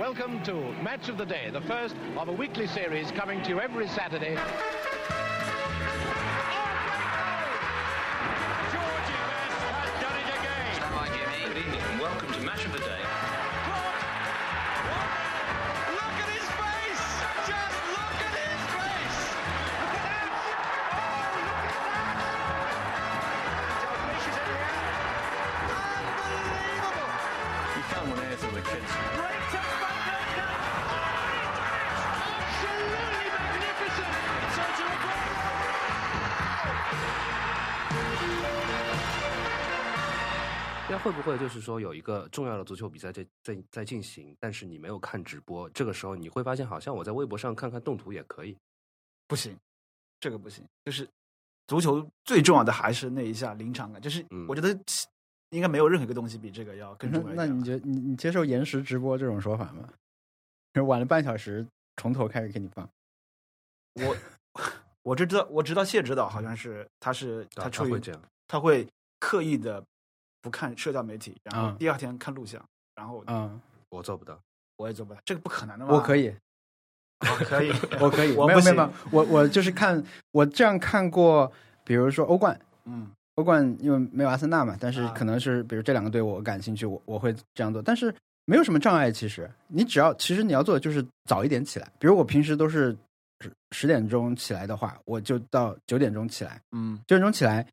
Welcome to Match of the Day, the first of a weekly series coming to you every Saturday. 会不会就是说有一个重要的足球比赛在在在进行，但是你没有看直播，这个时候你会发现好像我在微博上看看动图也可以。不行，这个不行。就是足球最重要的还是那一下临场感，就是嗯我觉得应该没有任何一个东西比这个要更重要。那你觉得你你接受延时直播这种说法吗？就晚了半小时，从头开始给你放。我我知道我知道谢指导好像是他是啊他出于会这样他会刻意的不看社交媒体，然后啊第二天看录像，然后嗯，我做不到。我也做不到，这个不可能的嘛。我可以，我可以，我可以，我没有没有没有，我我就是看我这样看过，比如说欧冠，嗯。欧冠因为没有阿森纳嘛，但是啊。可能是比如这两个队我感兴趣，我我会这样做，但是没有什么障碍。其实你只要其实你要做的就是早一点起来，比如我平时都是十十点钟起来的话，我就到九点钟起来，嗯。九点钟起来，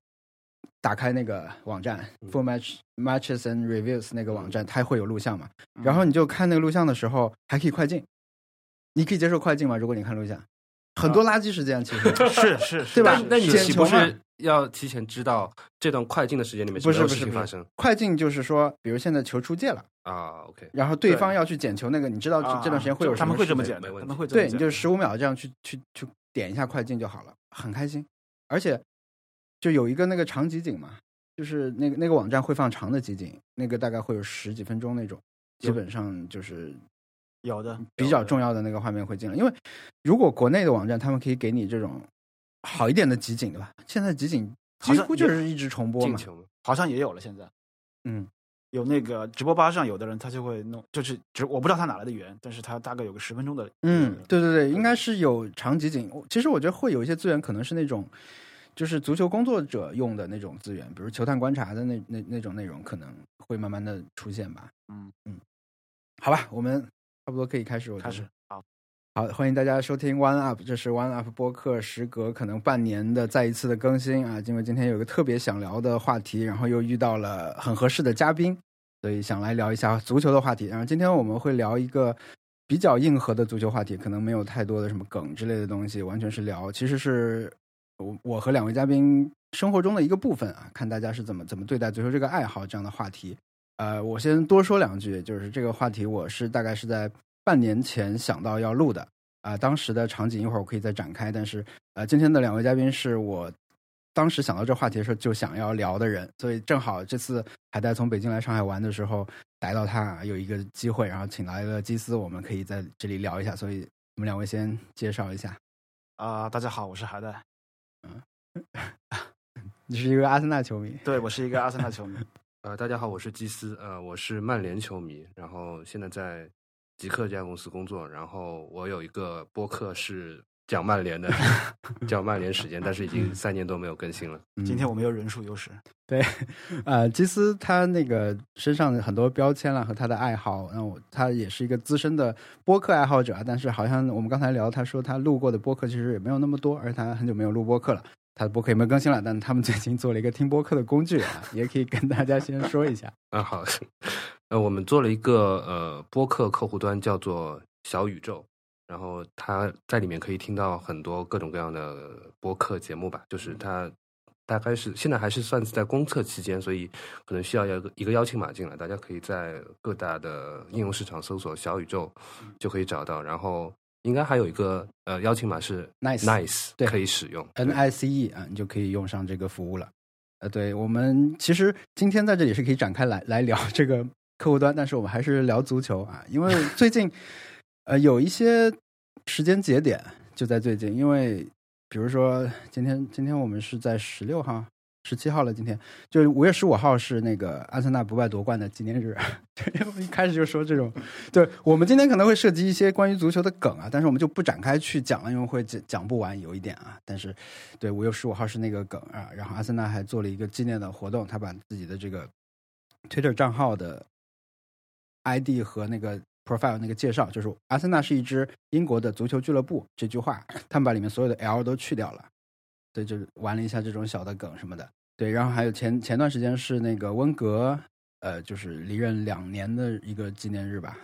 打开那个网站嗯。Full Match Matches and Reviews 那个网站，它会有录像嘛，嗯。然后你就看那个录像的时候还可以快进，你可以接受快进吗？如果你看录像，很多垃圾时间其实。是是是，对吧？那那你岂不是要提前知道这段快进的时间里面不是不是发生？快进就是说，比如现在球出界了，啊？OK，然后对对。方要去捡球，那个你知道啊这段时间会有什他们会这么捡的，没问题。他们会这么对，你剪就十五秒这样去去去点一下快进就好了，很开心。而且就有一个那个长集锦嘛，就是那个那个网站会放长的集锦，那个大概会有十几分钟那种，基本上就是有的比较重要的那个画面会进来。因为如果国内的网站他们可以给你这种好一点的集锦，对吧？现在集锦几乎就是一直重播嘛。好像也有了，现在嗯，有那个直播吧上有的人他就会弄，就是直我不知道他哪来的源，但是他大概有个十分钟的，嗯，对对对，应该是有长集锦。其实我觉得会有一些资源，可能是那种就是足球工作者用的那种资源，比如球探观察的那那那种内容，可能会慢慢的出现吧。嗯嗯，好吧，我们差不多可以开始。我开始好，好，欢迎大家收听 One Up，这是 One Up 播客时隔可能半年的再一次的更新啊。因为今天有个特别想聊的话题，然后又遇到了很合适的嘉宾，所以想来聊一下足球的话题。然后今天我们会聊一个比较硬核的足球话题，可能没有太多的什么梗之类的东西，完全是聊，其实是我我和两位嘉宾生活中的一个部分啊，看大家是怎么怎么对待足球这个爱好这样的话题。呃，我先多说两句，就是这个话题，我是大概是在半年前想到要录的啊、当时的场景一会儿我可以再展开，但是呃，今天的两位嘉宾是我当时想到这话题的时候就想要聊的人，所以正好这次海带从北京来上海玩的时候逮到他，有一个机会，然后请来了基斯，我们可以在这里聊一下，所以我们两位先介绍一下，啊、大家好，我是海带，你是一个阿森纳球迷，对我是一个阿森纳球迷，呃，大家好，我是基斯，呃，我是曼联球迷，然后现在在极客这家公司工作，然后我有一个播客是讲曼联的，讲曼联时间，但是已经三年多没有更新了。嗯今天我们有人数优势，对，呃，基斯他那个身上的很多标签啦和他的爱好，那我他也是一个资深的播客爱好者啊，但是好像我们刚才聊，他说他录过的播客其实也没有那么多，而且他很久没有录播客了。他的播客也没有更新了，但他们最近做了一个听播客的工具啊，也可以跟大家先说一下。啊，好，呃，我们做了一个呃播客客户端，叫做小宇宙，然后他在里面可以听到很多各种各样的播客节目吧，就是他大概是现在还是算是在公测期间，所以可能需要一个一个邀请码进来，大家可以在各大的应用市场搜索小宇宙就可以找到，然后应该还有一个呃邀请码是 Nice nice 对可以使用 N I C E 啊，你就可以用上这个服务了。呃，对我们其实今天在这里是可以展开来来聊这个客户端，但是我们还是聊足球啊，因为最近呃有一些时间节点就在最近，因为比如说今天今天我们是在十六号，十七号了，今天就是五月十五号是那个阿森纳不败夺冠的纪念日。对，我一开始就说这种，对我们今天可能会涉及一些关于足球的梗啊，但是我们就不展开去讲了，因为会讲讲不完，有一点啊。但是，对五月十五号是那个梗啊，然后阿森纳还做了一个纪念的活动，他把自己的这个 Twitter 账号的 ID 和那个 profile 那个介绍，就是阿森纳是一支英国的足球俱乐部这句话，他们把里面所有的 L 都去掉了。对，就玩了一下这种小的梗什么的。对，然后还有前前段时间是那个温格，呃，就是离任两年的一个纪念日吧。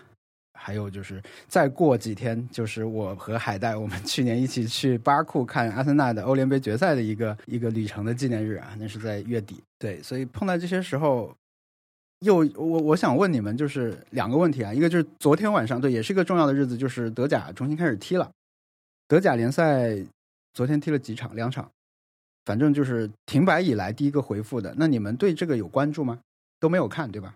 还有就是再过几天，就是我和海带我们去年一起去巴库看阿森纳的欧联杯决赛的一个一个旅程的纪念日啊，那是在月底。对，所以碰到这些时候，又我我想问你们，就是两个问题啊，一个就是昨天晚上，对，也是一个重要的日子，就是德甲重新开始踢了。德甲联赛昨天踢了几场？两场。反正就是停摆以来第一个回复的。那你们对这个有关注吗？都没有看，对吧？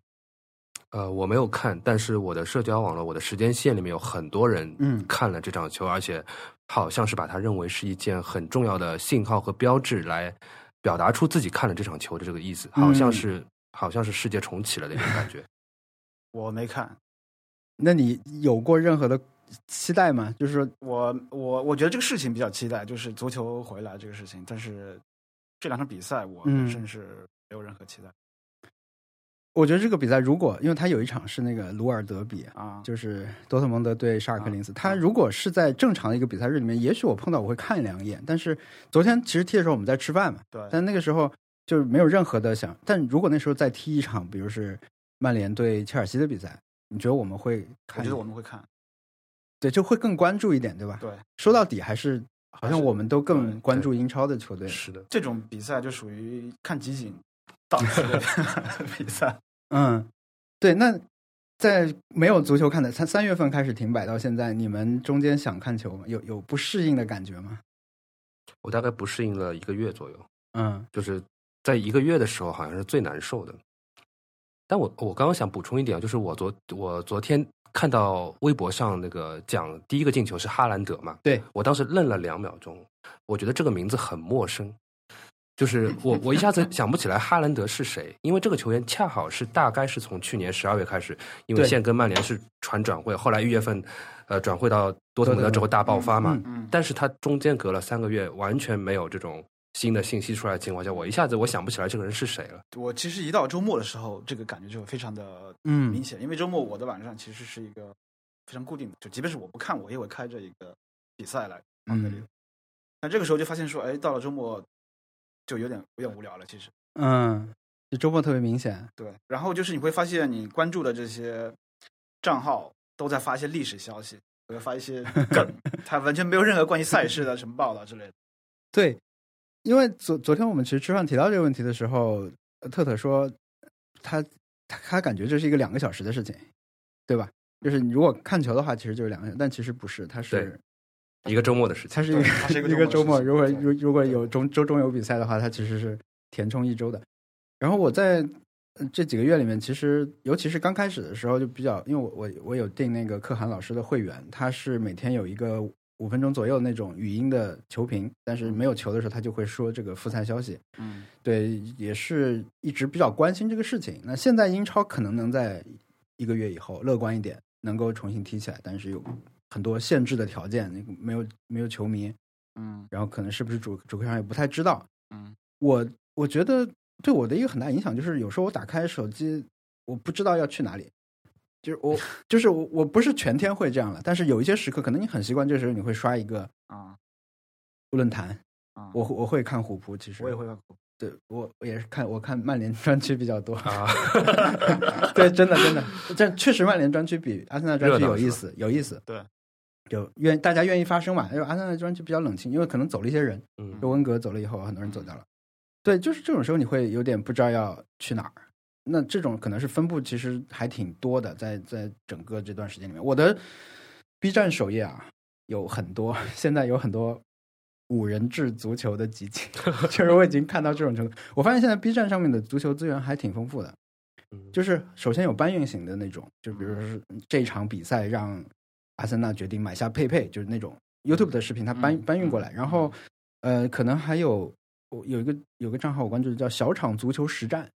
呃，我没有看，但是我的社交网络、我的时间线里面有很多人嗯看了这场球，而且好像是把它认为是一件很重要的信号和标志，来表达出自己看了这场球的这个意思，好像是、好像是世界重启了那种感觉。我没看，那你有过任何的期待吗？就是，我我我觉得这个事情比较期待，就是足球回来这个事情。但是这两场比赛，我嗯本身是没有任何期待我觉得这个比赛如果因为他有一场是那个鲁尔德比，啊。就是多特蒙德对沙尔克林斯，啊他如果是在正常的一个比赛日里面，也许我碰到我会看两眼。但是昨天其实踢的时候我们在吃饭嘛，对，但那个时候就是没有任何的想。但如果那时候再踢一场，比如是曼联对切尔西的比赛，你觉得我们会我？觉得我们会看。对就会更关注一点，对吧？对，说到底还是好像我们都更关注英超的球队。是的，这种比赛就属于看集锦 档次的 比赛。嗯，对。那在没有足球看的三三月份开始停摆到现在，你们中间想看球吗？有有不适应的感觉吗？我大概不适应了一个月左右，嗯就是在一个月的时候，好像是最难受的。但我我刚刚想补充一点，就是我昨我昨天看到微博上那个讲第一个进球是哈兰德嘛，对我当时愣了两秒钟，我觉得这个名字很陌生，就是我我一下子想不起来哈兰德是谁，因为这个球员恰好是大概是从去年十二月开始，因为对现跟曼联是传转会，后来一月份呃转会到多特蒙德之后大爆发嘛，嗯嗯，但是他中间隔了三个月，完全没有这种新的信息出来的情况下，我一下子我想不起来这个人是谁了。我其实一到周末的时候，这个感觉就非常的嗯明显，因为周末我的晚上其实是一个非常固定的，就即便是我不看，我也会开着一个比赛来放在里。嗯但这个时候就发现说，哎，到了周末就有点有点无聊了，其实。嗯，就周末特别明显。对，然后就是你会发现，你关注的这些账号都在发一些历史消息，都在发一些梗，它完全没有任何关于赛事的什么报道之类的。对，因为昨昨天我们其实吃饭提到这个问题的时候，呃特特说他他他感觉这是一个两个小时的事情，对吧？就是你如果看球的话，其实就是两个小时，但其实不是，它是一个周末的事情，它是一 个它是一个周末。如果如如果有中周中有比赛的话，它其实是填充一周的。然后我在呃这几个月里面，其实尤其是刚开始的时候，就比较，因为我我我有订那个可汗老师的会员，他是每天有一个五分钟左右那种语音的球评，但是没有球的时候，他就会说这个复赛消息。嗯，对，也是一直比较关心这个事情。那现在英超可能能在一个月以后乐观一点，能够重新踢起来，但是有很多限制的条件，那个没有没有球迷，嗯然后可能是不是主主客场也不太知道。嗯，我我觉得对我的一个很大影响就是，有时候我打开手机，我不知道要去哪里。就是我，就是我，我不是全天会这样了，但是有一些时刻，可能你很习惯，这时候你会刷一个啊论坛，啊，我我会看虎扑，其实我也会看虎扑对我我也是看我看曼联专区比较多，啊，对，真的真的，这确实曼联专区比阿森纳专区有意思，有意思。对，就愿大家愿意发声嘛，因为阿森纳专区比较冷清，因为可能走了一些人，嗯就温格走了以后，很多人走掉了。对，就是这种时候你会有点不知道要去哪儿。那这种可能是分布其实还挺多的，在在整个这段时间里面，我的 B 站首页啊有很多，现在有很多五人制足球的集锦，就是我已经看到这种程度。我发现现在 B 站上面的足球资源还挺丰富的，嗯就是首先有搬运型的那种，就比如说是这场比赛让阿森纳决定买下佩佩，就是那种 YouTube 的视频，它搬嗯搬运过来，然后呃，可能还有我有一个有个账号我关注的叫小场足球实战。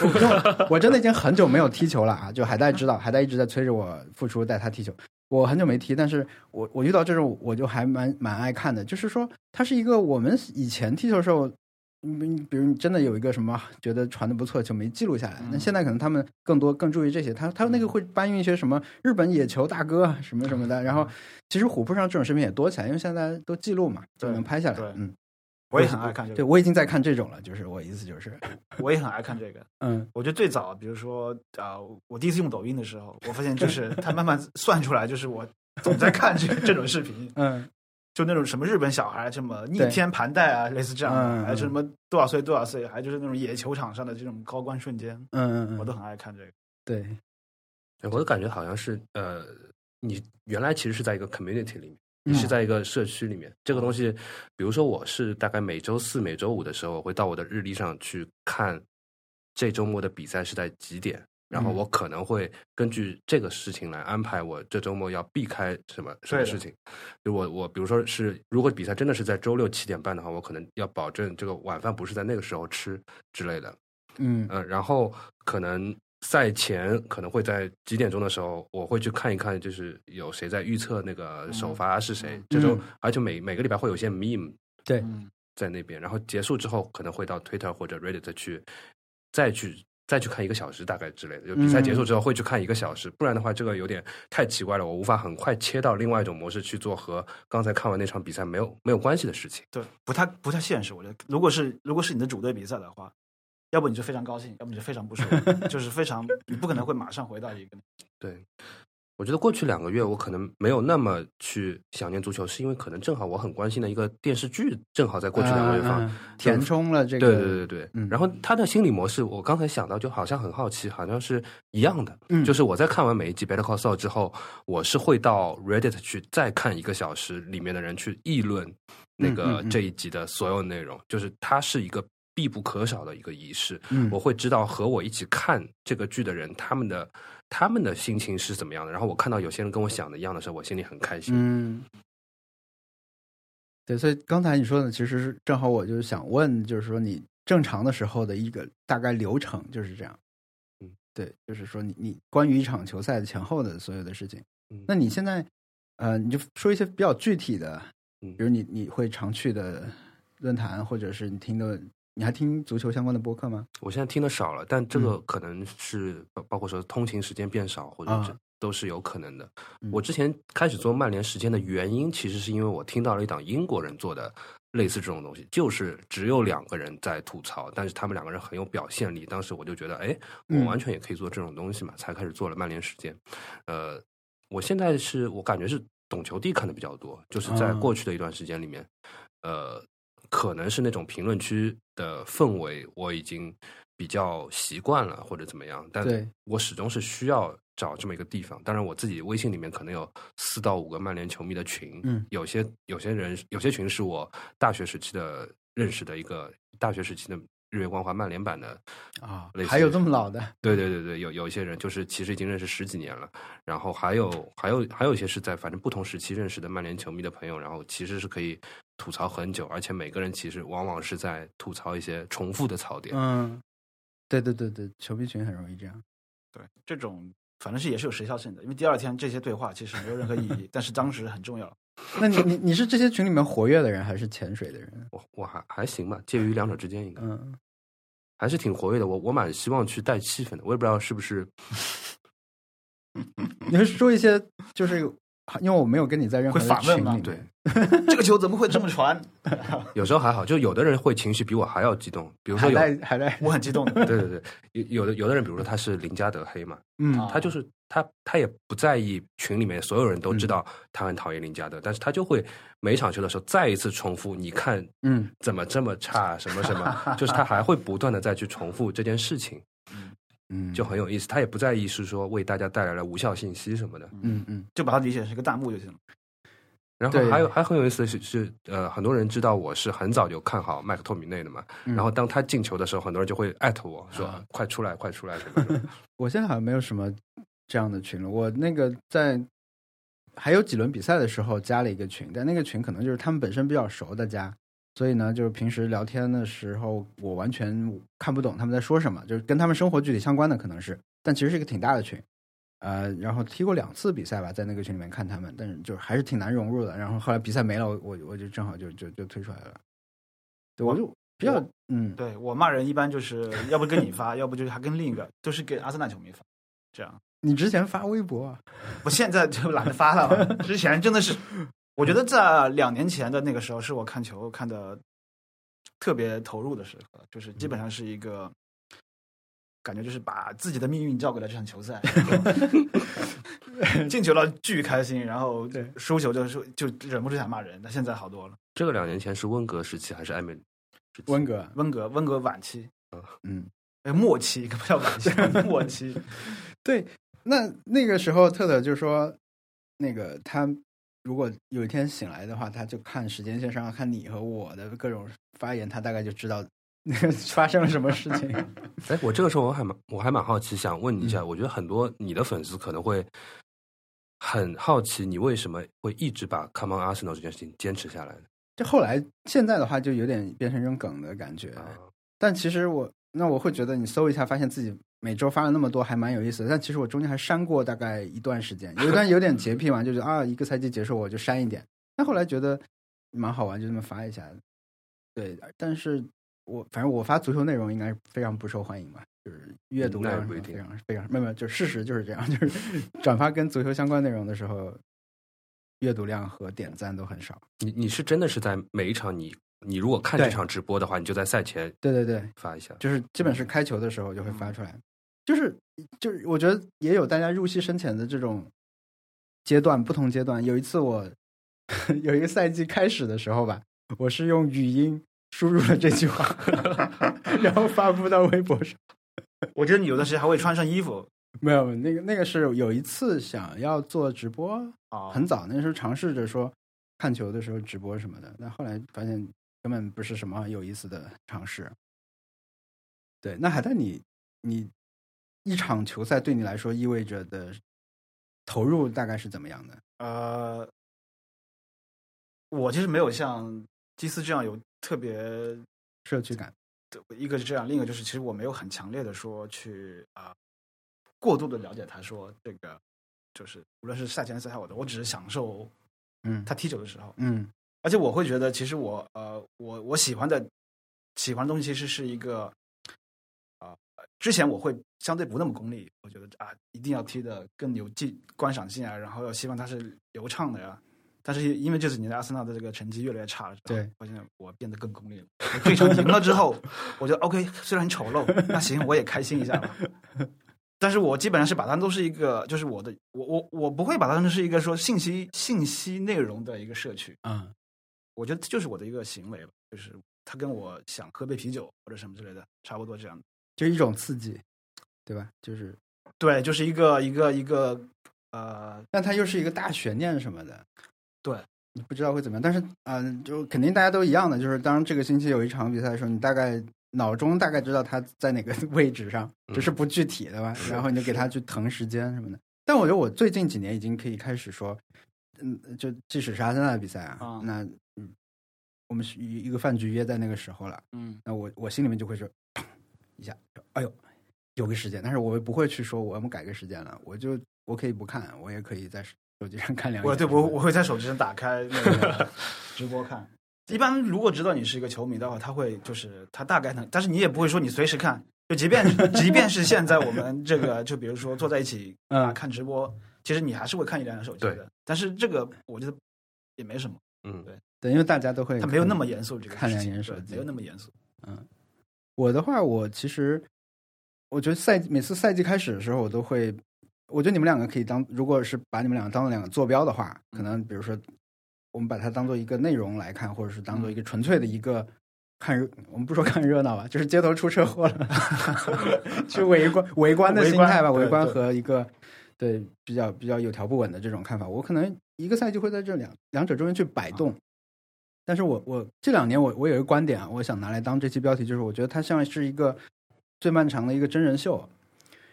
我 我真的已经很久没有踢球了啊！就海带知道，海带一直在催着我复出带他踢球。我很久没踢，但是我我遇到这种我就还蛮蛮爱看的。就是说，它是一个我们以前踢球的时候，嗯，比如你真的有一个什么觉得传的不错就没记录下来。那现在可能他们更多更注意这些，他他那个会搬运一些什么日本野球大哥什么什么的。然后其实虎扑上这种视频也多起来，因为现在都记录嘛，就能拍下来。嗯，我也很爱看这对，我已经在看这种了，就是我意思就是，我也很爱看这个。嗯。我觉得最早，比如说啊、我第一次用抖音的时候，我发现就是 它慢慢算出来，就是我总在看这这种视频，嗯。就那种什么日本小孩什么逆天盘带啊，类似这样嗯还有什么多少岁多少岁，还就是那种野球场上的这种高光瞬间，嗯嗯嗯，我都很爱看这个。对，我的感觉好像是呃，你原来其实是在一个 community 里面，嗯你是在一个社区里面。这个东西，比如说我是大概每周四、每周五的时候，我会到我的日历上去看这周末的比赛是在几点，然后嗯我可能会根据这个事情来安排我这周末要避开什么什么事情。就我我比如说是，如果比赛真的是在周六七点半的话，我可能要保证这个晚饭不是在那个时候吃之类的。嗯呃，然后可能赛前可能会在几点钟的时候，我会去看一看，就是有谁在预测那个首发是谁。嗯这周嗯而且每每个礼拜会有一些 meme 对，嗯，在那边，然后结束之后可能会到 Twitter 或者 Reddit 去再去。再去看一个小时大概之类的，就比赛结束之后会去看一个小时，不然的话这个有点太奇怪了，我无法很快切到另外一种模式去做和刚才看完那场比赛没有没有关系的事情。对，不太不太现实。我觉得，如果是如果是你的主队比赛的话，要不你就非常高兴，要不你就非常不舒服，就是非常你不可能会马上回到一个 对，我觉得过去两个月我可能没有那么去想念足球，是因为可能正好我很关心的一个电视剧正好在过去两个月放。填充了这个，对对对对对，嗯然后他的心理模式，我刚才想到，就好像很好奇，好像是一样的。嗯就是我在看完每一集《Better Call Saul》之后，我是会到 Reddit 去再看一个小时，里面的人去议论那嗯个这一集的所有内容，就是它是一个必不可少的一个仪式。嗯我会知道和我一起看这个剧的人，他们的他们的心情是怎么样的。然后我看到有些人跟我想的一样的时候，我心里很开心。嗯，对，所以刚才你说的其实是正好，我就想问，就是说你正常的时候的一个大概流程就是这样。嗯，对，就是说你你关于一场球赛的前后的所有的事情，嗯那你现在呃，你就说一些比较具体的，嗯比如你你会常去的论坛，或者是你听的，你还听足球相关的播客吗？我现在听的少了，但这个嗯可能是包包括说通勤时间变少，或者啊这都是有可能的。嗯我之前开始做曼联时间的原因，其实是因为我听到了一档英国人做的类似这种东西，就是只有两个人在吐槽，但是他们两个人很有表现力。当时我就觉得，哎，我嗯完全也可以做这种东西嘛，才开始做了曼联时间。呃，我现在是我感觉是懂球帝看的比较多，就是在啊过去的一段时间里面，呃，可能是那种评论区的氛围我已经比较习惯了，或者怎么样，但我始终是需要找这么一个地方。当然，我自己微信里面可能有四到五个曼联球迷的群，嗯有些有些人有些群是我大学时期的认识的一个大学时期的日月光华曼联版的啊类，似还有这么老的？对对对对，有有一些人就是其实已经认识十几年了，然后还有还有还有一些是在反正不同时期认识的曼联球迷的朋友，然后其实是可以吐槽很久，而且每个人其实往往是在吐槽一些重复的槽点。嗯，对对对对，球迷群很容易这样。对这种。反正是也是有时效性的，因为第二天这些对话其实没有任何意义，但是当时很重要。那你你你是这些群里面活跃的人，还是潜水的人？我我还还行吧，介于两者之间应该。嗯，还是挺活跃的。我我蛮希望去带气氛的，我也不知道是不是 你会说一些，就是因为我没有跟你在任何群里面对，这个球怎么会这么传？有时候还好，就有的人会情绪比我还要激动，比如说还有在还在，我很激动的。对对对，有有的有的人，比如说他是林加德黑嘛，嗯啊他就是他他也不在意群里面所有人都知嗯道他很讨厌林加德，但是他就会每场球的时候再一次重复，你看嗯怎么这么差，什么什么，就是他还会不断的再去重复这件事情，嗯，就很有意思。他也不在意是说为大家带来了无效信息什么的。嗯嗯就把它理解成一个弹幕就行了。然后还有还很有意思的是是呃，很多人知道我是很早就看好麦克托米内的嘛，嗯然后当他进球的时候，很多人就会艾特我说、啊快出来快出来什么的。我现在好像没有什么这样的群了。我那个在还有几轮比赛的时候加了一个群，但那个群可能就是他们本身比较熟的加，所以呢，就是平时聊天的时候，我完全看不懂他们在说什么，就是跟他们生活具体相关的可能是，但其实是一个挺大的群，呃，然后踢过两次比赛吧，在那个群里面看他们，但是就还是挺难融入的。然后后来比赛没了，我我我就正好就就就退出来了。对，我就比较嗯，对我骂人一般就是要不跟你发，要不就是还跟另一个，都是给阿森纳球迷发，这样。你之前发微博啊，我现在就懒得发了，之前真的是，我觉得在两年前的那个时候，是我看球看的特别投入的时刻，就是基本上是一个感觉，就是把自己的命运交给了这场球赛，进球了巨开心，然后对输球就是就忍不住想骂人，但现在好多了。这个两年前是温格时期还是艾梅里时期？温格，温格温格晚期，嗯，哎，末期不叫晚期，末期。对，那那个时候特特就说，那个他如果有一天醒来的话，他就看时间线上看你和我的各种发言，他大概就知道那个 发生了什么事情。哎，我这个时候我还蛮我还蛮好奇，想问你一下，嗯我觉得很多你的粉丝可能会很好奇，你为什么会一直把 Come on Arsenal 这件事情坚持下来呢？就后来现在的话，就有点变成一种梗的感觉。啊，但其实我那我会觉得，你搜一下，发现自己每周发了那么多，还蛮有意思的。但其实我中间还删过大概一段时间，有一段有点洁癖嘛，就是啊，一个赛季结束我就删一点。但后来觉得蛮好玩，就这么发一下。对，但是我反正我发足球内容应该是非常不受欢迎吧，就是阅读量非常非常没有没有，就事实就是这样，就是转发跟足球相关内容的时候，阅读量和点赞都很少。你你是真的是在每一场你你如果看这场直播的话，你就在赛前对对对，发一下。就是基本是开球的时候就会发出来，就是就是我觉得也有大家入戏深浅的这种阶段，不同阶段。有一次我 有一个赛季开始的时候吧，我是用语音输入了这句话，然后发布到微博上。我觉得你有的时候还会穿上衣服没有，那个那个是有一次想要做直播，啊，很早那时候尝试着说看球的时候直播什么的，但后来发现根本不是什么有意思的尝试。对，那海带你你一场球赛对你来说意味着的投入大概是怎么样的？呃，我其实没有像基斯这样有特别社区感？一个是这样，另一个就是其实我没有很强烈的说去啊、过度的了解他说这个就是无论是赛前赛后的，我只是享受嗯他踢球的时候，嗯而且我会觉得其实我呃我我喜欢的喜欢的东西其实是一个啊、之前我会相对不那么功利，我觉得啊一定要踢的更有技观赏性啊，然后要希望它是流畅的呀。但是因为这几年的阿森纳的这个成绩越来越差了，对，发现在我变得更功利了。我这场赢了之后，我觉得 OK，虽然很丑陋，那行我也开心一下吧。但是我基本上是把它当都是一个，就是我的，我我我不会把它当成是一个说信息信息内容的一个社区。啊我觉得就是我的一个行为了，就是它跟我想喝杯啤酒或者什么之类的差不多这样。就一种刺激，对吧？就是，对，就是一个一个一个呃，但它又是一个大悬念什么的。对，你不知道会怎么样，但是嗯、就肯定大家都一样的，就是当这个星期有一场比赛的时候，你大概脑中大概知道他在哪个位置上，只是不具体的吧，然后你就给他去腾时间什么的。但我觉得我最近几年已经可以开始说，嗯，就即使是阿森纳的比赛啊，啊。那嗯，我们是一一个饭局约在那个时候了，嗯，那我我心里面就会说，砰一下，哎呦，有个时间，但是我不会去说我们改个时间了，我就我可以不看，我也可以在手机上看两眼。我对我我会在手机上打开那个 直播看。一般如果知道你是一个球迷的话，他会就是他大概能，但是你也不会说你随时看，就即便 即便是现在我们这个，就比如说坐在一起啊嗯看直播，其实你还是会看一两眼手机的。但是这个我觉得也没什么，嗯，对对，因为大家都会他没有那么严肃这个看事情两眼手机没有那么严肃。嗯我的话，我其实我觉得赛每次赛季开始的时候，我都会，我觉得你们两个可以当，如果是把你们两个当做两个坐标的话，可能比如说我们把它当做一个内容来看，或者是当做一个纯粹的一个看热，我们不说看热闹吧，就是街头出车祸了，去围观围观的心态吧，围观和一个对比较比较有条不紊的这种看法，我可能一个赛季会在这两两者中间去摆动。但是我我这两年我我有一个观点啊，我想拿来当这期标题，就是我觉得它像是一个最漫长的一个真人秀，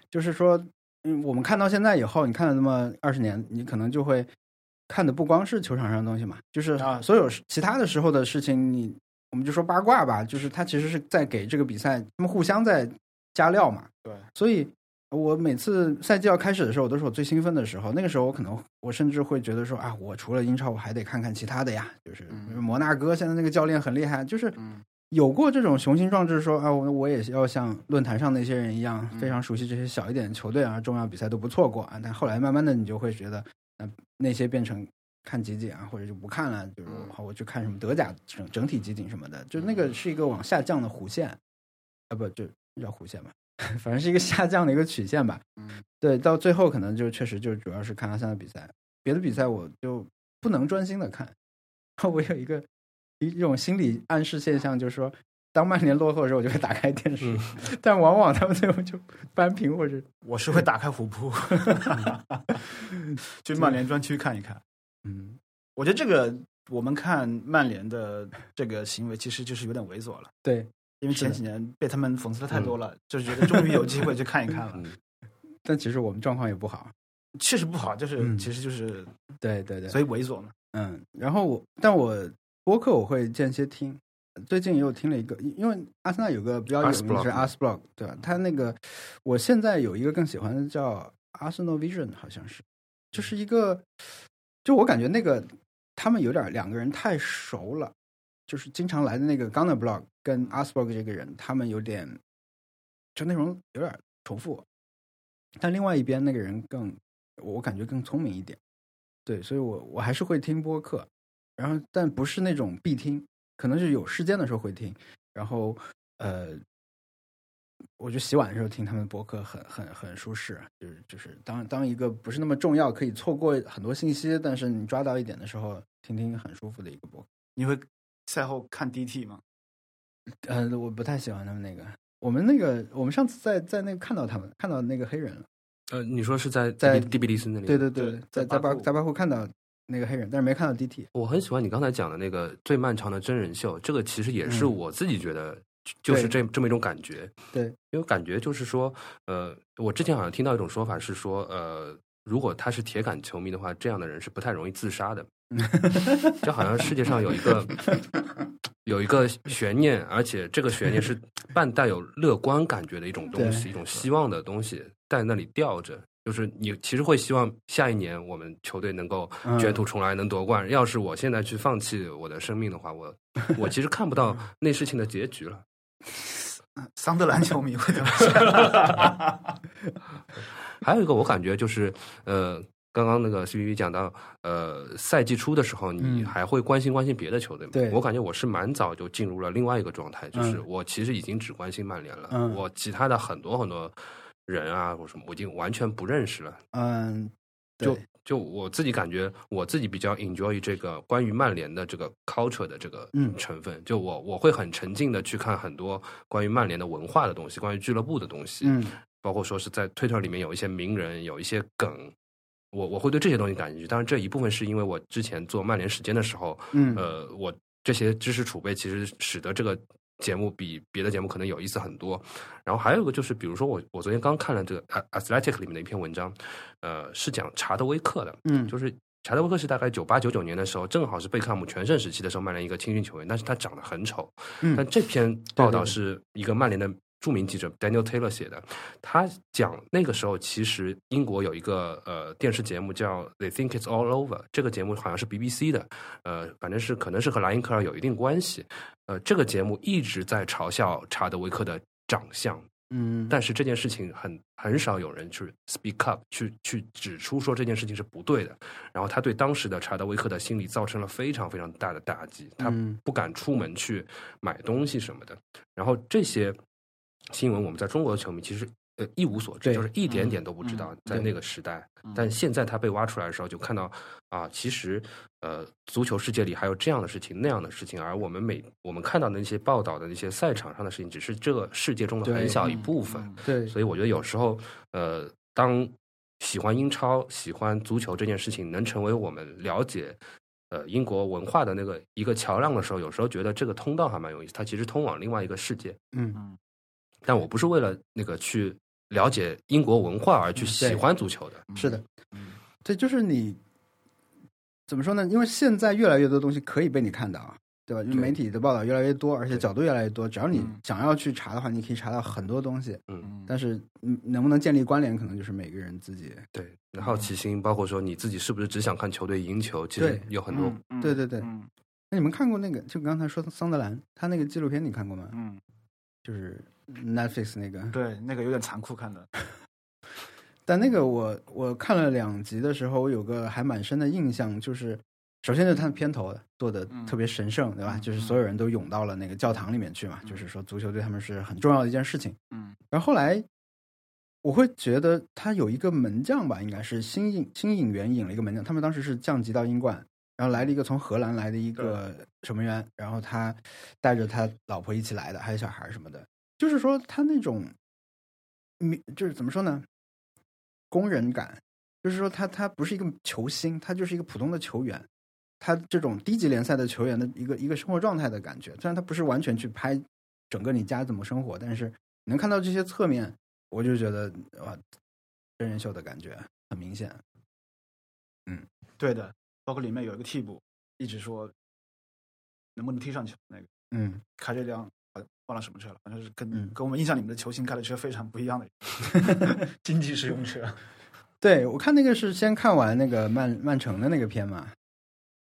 就是说，嗯，我们看到现在以后，你看了那么二十年，你可能就会看的不光是球场上的东西嘛，就是啊所有其他的时候的事情，你我们就说八卦吧，就是他其实是在给这个比赛，他们互相在加料嘛。对，所以我每次赛季要开始的时候，都是我最兴奋的时候。那个时候，我可能我甚至会觉得说啊，我除了英超，我还得看看其他的呀。就是摩纳哥现在那个教练很厉害，就是有过这种雄心壮志，说啊，我我也要像论坛上那些人一样，非常熟悉这些小一点的球队啊，重要比赛都不错过啊。但后来慢慢的，你就会觉得，那那些变成看集锦啊，或者就不看了，就是好我去看什么德甲整整体集锦什么的，就那个是一个往下降的弧线，啊不就叫弧线吧。反正是一个下降的一个曲线吧。嗯，对，到最后可能就确实就主要是看阿森纳比赛，别的比赛我就不能专心的看。我有一个一一种心理暗示现象，就是说，当曼联落后的时候，我就会打开电视，但往往他们最后就扳平或者我是会打开虎扑，去曼联专区看一看。嗯，我觉得这个我们看曼联的这个行为，其实就是有点猥琐了。对，因为前几年被他们讽刺的太多了，就是觉得终于有机会去看一看了。但其实我们状况也不好。确实不好，就是、嗯其实就是对对对，所以猥琐嘛。嗯，然后我，但我播客我会间歇听，最近也有听了一个，因为阿森纳有个比较有名的是 Ars Blog，对吧？他那个我现在有一个更喜欢的叫 Arsenal Vision，好像是，就是一个，就我感觉那个他们有点两个人太熟了，就是经常来的那个 Gunner Blog 跟 Ars Blog 这个人，他们有点就内容有点重复，但另外一边那个人更，我感觉更聪明一点。对，所以我我还是会听播客，然后但不是那种必听，可能是有时间的时候会听，然后呃，我觉得洗碗的时候听他们的播客很很很舒适，就是就是当当一个不是那么重要，可以错过很多信息，但是你抓到一点的时候，听听很舒服的一个播客。你会赛后看 DT 吗？呃，我不太喜欢他们那个，我们那个我们上次在在那个看到他们看到那个黑人了。呃，你说是在在迪比利斯那里？对对对，对在在巴在巴库看到那个黑人，但是没看到 DT。我很喜欢你刚才讲的那个最漫长的真人秀，这个其实也是嗯我自己觉得就就是这这么一种感觉。对，因为感觉就是说，呃，我之前好像听到一种说法是说，呃，如果他是铁杆球迷的话，这样的人是不太容易自杀的。就好像世界上有一个 有一个悬念，而且这个悬念是半带有乐观感觉的一种东西，一种希望的东西在那里吊着。就是你其实会希望下一年我们球队能够卷土重来，能夺冠。要是我现在去放弃我的生命的话，我 我其实看不到那事情的结局了。桑德兰球迷会怎么想？还有一个我感觉就是，呃，刚刚那个 C B B 讲到，呃，赛季初的时候，你嗯还会关心关心别的球队吗？对我感觉我是蛮早就进入了另外一个状态，就是嗯我其实已经只关心曼联了，嗯我其他的很多很多人啊或什么，我已经完全不认识了。嗯，就就我自己感觉，我自己比较 enjoy 这个关于曼联的这个 culture 的这个嗯。成分，就我我会很沉浸的去看很多关于曼联的文化的东西，关于俱乐部的东西，嗯。包括说是在 Twitter 里面有一些名人，有一些梗，我我会对这些东西感兴趣。当然，这一部分是因为我之前做曼联时间的时候，嗯。呃，我这些知识储备其实使得这个节目比别的节目可能有意思很多。然后还有一个就是，比如说我我昨天刚看了这个《Athletic》里面的一篇文章，呃，是讲查德威克的，嗯就是查德威克是大概九八九九年的时候，正好是贝克汉姆全盛时期的时候，曼联一个青训球员，但是他长得很丑。嗯但这篇报道是一个曼联的著名记者 Daniel Taylor 写的，他讲那个时候其实英国有一个呃电视节目叫《They Think It's All Over》，这个节目好像是 BBC 的，呃，反正是可能是和莱因克尔有一定关系。呃，这个节目一直在嘲笑查德维克的长相，嗯，但是这件事情很很少有人去 speak up，去去指出说这件事情是不对的。然后他对当时的查德威克的心理造成了非常非常大的打击，他嗯不敢出门去买东西什么的。然后这些新闻，我们在中国的球迷其实呃一无所知，就是一点点都不知道嗯，在那个时代。但现在他被挖出来的时候，就看到啊，其实呃，足球世界里还有这样的事情、那样的事情，而我们每我们看到的那些报道的那些赛场上的事情，只是这个世界中的很小一部分。对，所以我觉得有时候，呃，当喜欢英超、喜欢足球这件事情能成为我们了解呃英国文化的那个一个桥梁的时候，有时候觉得这个通道还蛮有意思，它其实通往另外一个世界。嗯但我不是为了那个去了解英国文化而去嗯喜欢足球的。是的，对，就是你怎么说呢？因为现在越来越多东西可以被你看到啊，对吧？因为媒体的报道越来越多，而且角度越来越多，只要你嗯想要去查的话，你可以查到很多东西。嗯，但是嗯能不能建立关联，可能就是每个人自己。对，好奇心，包括说你自己是不是只想看球队赢球，其实有很多对对对嗯那你们看过那个？就刚才说的桑德兰，他那个纪录片你看过吗？嗯，就是 Netflix 那个。对，那个有点残酷看的。但那个我我看了两集的时候，我有个还蛮深的印象，就是首先就是它的片头做的嗯特别神圣，对吧？嗯就是所有人都涌到了那个教堂里面去嘛，就是说足球对他们是很重要的一件事情。嗯然后后来我会觉得他有一个门将吧，应该是新引新引援引了一个门将，他们当时是降级到英冠，然后来了一个从荷兰来的一个守门员，然后他带着他老婆一起来的，还有小孩什么的，就是说他那种，嗯，就是怎么说呢，工人感，就是说他他不是一个球星，他就是一个普通的球员。他这种低级联赛的球员的一个一个生活状态的感觉，虽然他不是完全去拍整个你家怎么生活，但是能看到这些侧面，我就觉得哇，真人秀的感觉很明显。嗯对的，包括里面有一个替补，一直说能不能踢上球，那个嗯，卡这辆呃忘了什么车了，反正是跟、嗯跟我们印象里面的球星开的车非常不一样的 经济实用车。对我看那个是先看完那个曼曼城的那个片嘛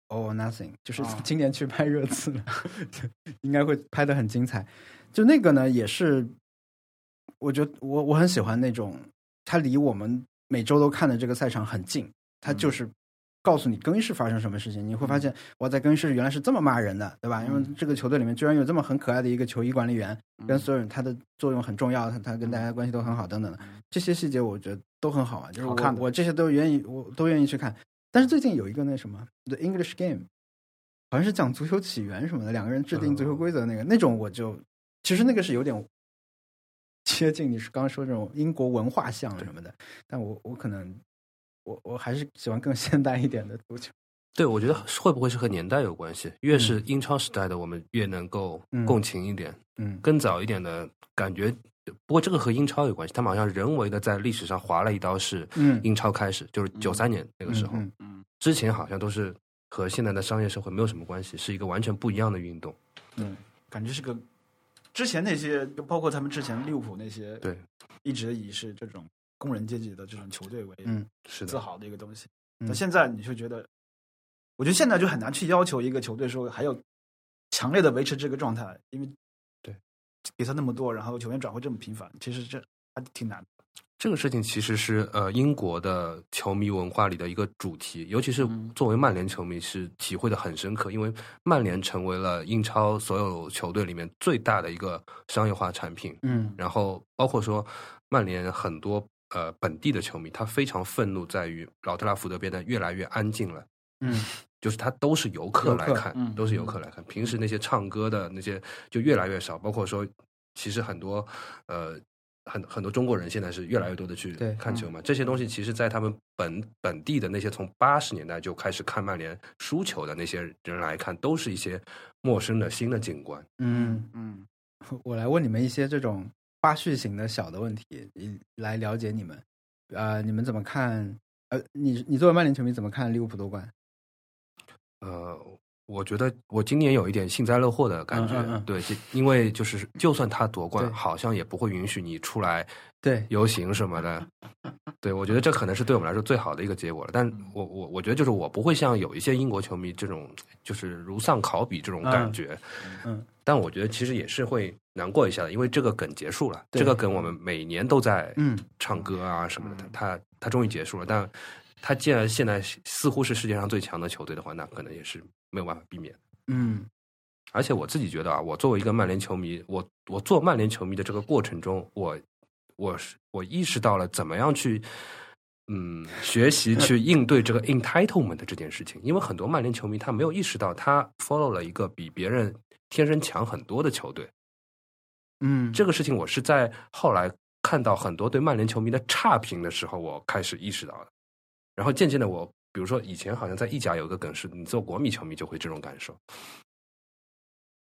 or Nothing，就是啊今年去拍热刺了，应该会拍的很精彩。就那个呢，也是我觉得我我很喜欢那种，它离我们每周都看的这个赛场很近，它就是告诉你更衣室发生什么事情，你会发现我，在更衣室原来是这么骂人的，对吧？因为这个球队里面居然有这么很可爱的一个球衣管理员，跟所有人他的作用很重要，他他跟大家关系都很好，等等的这些细节，我觉得都很好玩，就是我看我这些都愿意，我都愿意去看。但是最近有一个那什么《The English Game》，好像是讲足球起源什么的，两个人制定足球规则那个，那种我就其实那个是有点接近你是刚刚说这种英国文化像什么的，但我我可能我我还是喜欢更现代一点的足球。对，我觉得会不会是和年代有关系？越是英超时代的，我们越能够嗯。共情一点；嗯。更早一点的感觉，不过这个和英超有关系，他们好像人为的在历史上划了一刀，是嗯。英超开始，就是九三年那个时候，嗯嗯。之前好像都是和现在的商业社会没有什么关系，是一个完全不一样的运动。嗯，感觉是个之前那些，就包括他们之前利物浦那些，对，一直以是这种工人阶级的这种球队为嗯自是的，豪的一个东西。嗯那现在你就觉得，我觉得现在就很难去要求一个球队说还有强烈的维持这个状态，因为对比赛那么多，然后球员转会这么频繁，其实这还挺难的。这个事情其实是呃英国的球迷文化里的一个主题，尤其是嗯作为曼联球迷是体会的很深刻，因为曼联成为了英超所有球队里面最大的一个商业化产品。嗯然后包括说曼联很多呃本地的球迷，他非常愤怒在于老特拉福德变得越来越安静了。嗯就是他都是游客来看，嗯都是游客来看。平时那些唱歌的那些就越来越少，包括说，其实很多呃很很多中国人现在是越来越多的去看球嘛。这些东西其实，在他们本本地的那些从八十年代就开始看曼联输球的那些人来看，都是一些陌生的新的景观。嗯，嗯，我来问你们一些这种花絮型的小的问题，以来了解你们。呃，你们怎么看？呃，你你作为曼联球迷怎么看利物浦夺冠？呃，我觉得我今年有一点幸灾乐祸的感觉，嗯嗯嗯对，因为就是就算他夺冠，好像也不会允许你出来对，游行什么的。对，我觉得这可能是对我们来说最好的一个结果了。但我我我觉得就是我不会像有一些英国球迷这种就是如丧考妣这种感觉。嗯但我觉得其实也是会难过一下的，因为这个梗结束了。这个梗我们每年都在嗯唱歌啊什么的，他他终于结束了。但他既然现在似乎是世界上最强的球队的话，那可能也是没有办法避免。嗯而且我自己觉得啊，我作为一个曼联球迷，我我做曼联球迷的这个过程中，我我是我意识到了怎么样去嗯学习去应对这个 entitlement 的这件事情，因为很多曼联球迷他没有意识到他 follow 了一个比别人天生强很多的球队，嗯，这个事情我是在后来看到很多对曼联球迷的差评的时候，我开始意识到的。然后渐渐的，我比如说以前好像在意甲有个梗是，你做国米球迷就会这种感受。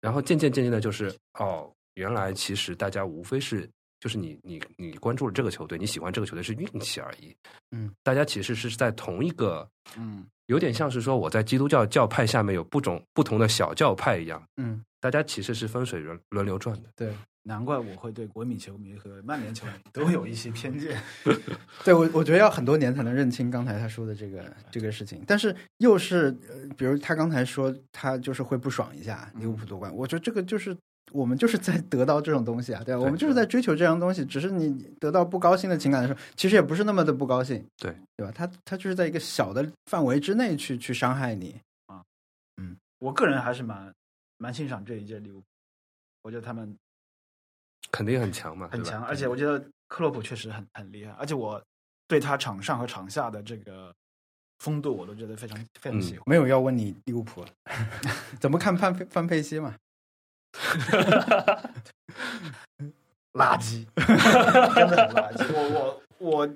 然后渐渐渐渐的，就是哦，原来其实大家无非是就是你你你关注了这个球队，你喜欢这个球队是运气而已。嗯，大家其实是在同一个嗯有点像是说我在基督教教派下面有不种不同的小教派一样，嗯，大家其实是分水轮轮流转的。对，难怪我会对国米球迷和曼联球迷都有一些偏见。对我我觉得要很多年才能认清刚才他说的这个这个事情，但是又是呃，比如他刚才说他就是会不爽一下利物浦夺冠，我觉得这个就是我们就是在得到这种东西啊，对吧？我们就是在追求这样东西，只是你得到不高兴的情感的时候，其实也不是那么的不高兴，对对吧？他他就是在一个小的范围之内去去伤害你啊，嗯，我个人还是蛮蛮欣赏这一届利物浦，我觉得他们肯定很强嘛，很强，而且我觉得克洛普确实很很厉害，而且我对他场上和场下的这个风度，我都觉得非常非常喜欢。没有要问你利物浦 怎么看范佩范佩西嘛？垃圾，真的很垃圾。我我我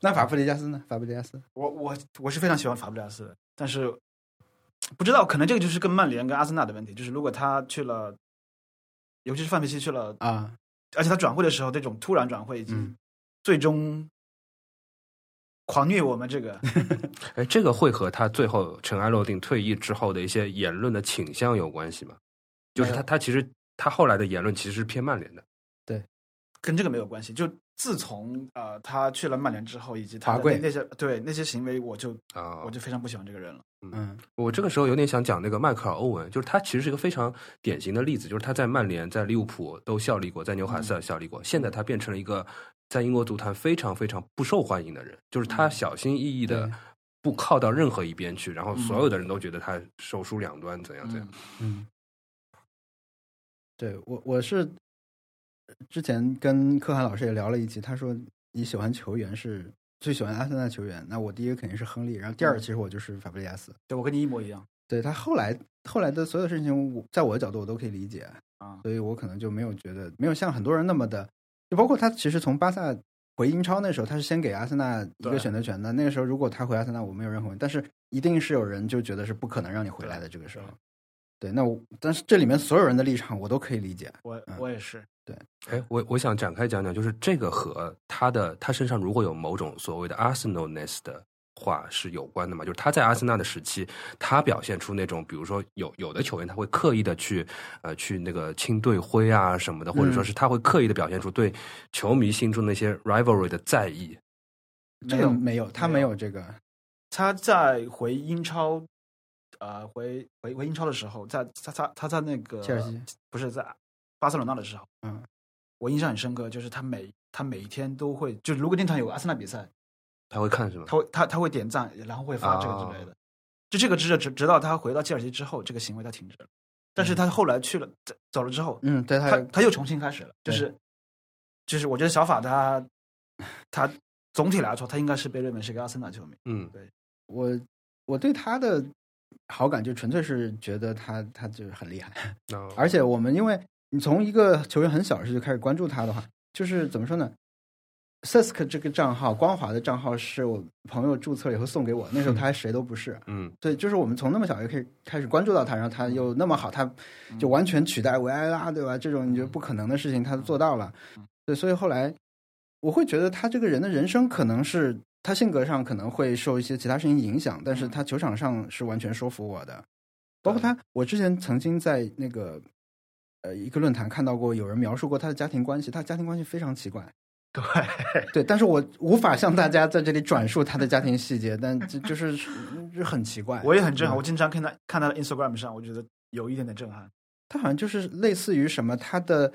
那法布雷加斯呢？法布雷加斯，我我我是非常喜欢法布雷加斯的，但是不知道可能这个就是跟曼联跟阿森纳的问题，就是如果他去了，尤其是范佩西去了，啊，而且他转会的时候这种突然转会以及嗯最终狂虐我们这个，哎，这个会和他最后尘埃落定、退役之后的一些言论的倾向有关系吗？就是他，他其实他后来的言论其实是偏曼联的。对跟这个没有关系。就自从呃他去了曼联之后，以及他的那那些对那些行为，我就啊，我就非常不喜欢这个人了。嗯我这个时候有点想讲那个迈克尔·欧文，就是他其实是一个非常典型的例子，就是他在曼联、在利物浦都效力过，在纽卡斯尔效力过，现在他变成了一个在英国足坛非常非常不受欢迎的人，就是他小心翼翼的对不靠到任何一边去，然后所有的人都觉得他手术两端，怎样怎样。嗯，对我我是之前跟可汗老师也聊了一期，他说你喜欢球员是最喜欢阿森纳球员，那我第一个肯定是亨利，然后第二个其实我就是法布雷加斯。对我跟你一模一样对他后来后来的所有事情，我在我的角度我都可以理解，啊。所以我可能就没有觉得没有像很多人那么的，就包括他其实从巴萨回英超那时候，他是先给阿森纳一个选择权的。那个时候如果他回阿森纳，我没有任何问题，但是一定是有人就觉得是不可能让你回来的。这个时候，对，那我但是这里面所有人的立场我都可以理解。我嗯我也是对，哎，我我想展开讲讲，就是这个和他的他身上如果有某种所谓的 Arsenalness 的话是有关的嘛？就是他在阿森纳的时期，他表现出那种，比如说有有的球员他会刻意的去呃去那个清队徽啊什么的，或者说是他会刻意的表现出对球迷心中那些 rivalry 的在意。这个没有，他没有这个。他在回英超，呃，回回回英超的时候，在他他他在那个切尔西不是在巴塞罗那的时候，嗯，我印象很深刻，就是他每他每一天都会，就如果那场有阿森纳比赛，他会看是吗？他会他他会点赞，然后会发这个之类的。就这个直直直到他回到切尔西之后，这个行为他停止了。但是他后来去了走走了之后，嗯，对他他他又重新开始了，就是就是我觉得小法他 他总体来说，他应该是被认为是个阿森纳球迷。嗯对我我对他的好感就纯粹是觉得他他就是很厉害。那而且我们因为你从一个球员很小的时候就开始关注他的话，就是怎么说呢 k 这个账号，光华的账号是我朋友注册了以后送给我，那时候他还 谁都不是。嗯对，就是我们从那么小就可以开始关注到他，然后他又那么好，他就完全取代维埃拉，对吧？这种你觉得不可能的事情，他都做到了。对，所以后来我会觉得他这个人的人生可能是他性格上可能会受一些其他事情影响，但是他球场上是完全说服我的。包括他，我之前曾经在那个呃一个论坛看到过有人描述过他的家庭关系，他的家庭关系非常奇怪。对，对，但是我无法向大家在这里转述他的家庭细节，但这就是就很奇怪。我也很震撼。嗯我经常看他看他的 Instagram 上，我觉得有一点点震撼。他好像就是类似于什么，他的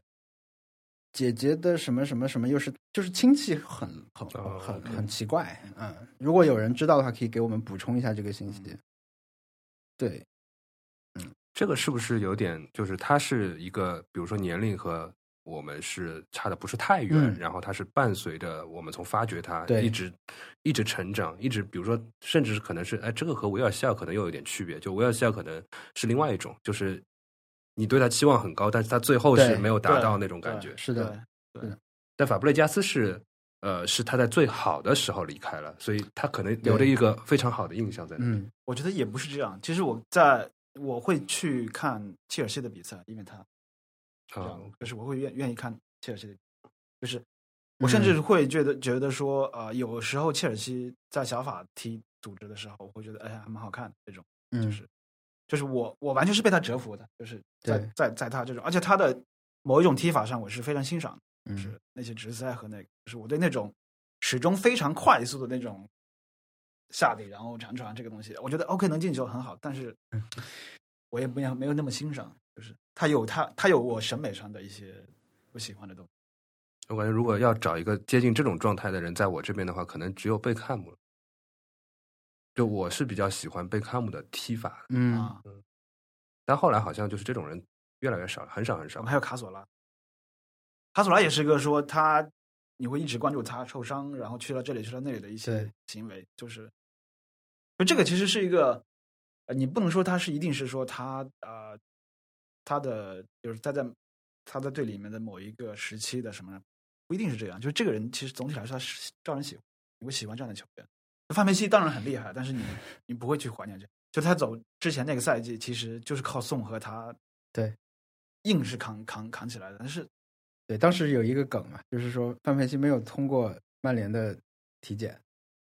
姐姐的什么什么什么，又是就是亲戚很很哦很很奇怪。嗯，如果有人知道的话，可以给我们补充一下这个信息。对，嗯这个是不是有点就是他是一个，比如说年龄和我们是差的不是太远，嗯然后他是伴随着我们从发掘他对一直一直成长，一直比如说甚至是可能是哎，这个和维尔西尔可能又有点区别，就维尔西尔可能是另外一种，就是你对他期望很高，但是他最后是没有达到那种感觉。是的，对但法布雷加斯是。呃，是他在最好的时候离开了，所以他可能留着一个非常好的印象在那里。嗯我觉得也不是这样。其实我在我会去看切尔西的比赛，因为他就是我会愿愿意看切尔西的，就是我甚至会觉得觉得说，呃，有时候切尔西在小法踢组织的时候，我会觉得哎呀还蛮好看的这种，就嗯是就是我我完全是被他折服的，就是在在在他这种，而且他的某一种踢法上我是非常欣赏的，就嗯是那些直塞和那个，就是我对那种始终非常快速的那种下底然后长传这个东西，我觉得 OK 能进球很好，但是我也不要没有那么欣赏，就是他有他他有我审美上的一些不喜欢的东西。我感觉如果要找一个接近这种状态的人，在我这边的话，可能只有贝克汉姆了。就我是比较喜欢贝克汉姆的踢法，嗯啊，但后来好像就是这种人越来越少了，很少很少我们。还有卡索拉，卡索拉也是一个说他你会一直关注他受伤，然后去了这里去了那里的一些行为，就是，就这个其实是一个，呃，你不能说他是一定是说他呃他的就是他在他在队里面的某一个时期的什么，不一定是这样，就是这个人其实总体来说他是招人喜欢，你会喜欢这样的球员。范佩西当然很厉害，但是你你不会去怀念这，就他走之前那个赛季，其实就是靠宋和他对硬是扛扛扛起来的，但是对，当时有一个梗嘛，就是说范佩西没有通过曼联的体检，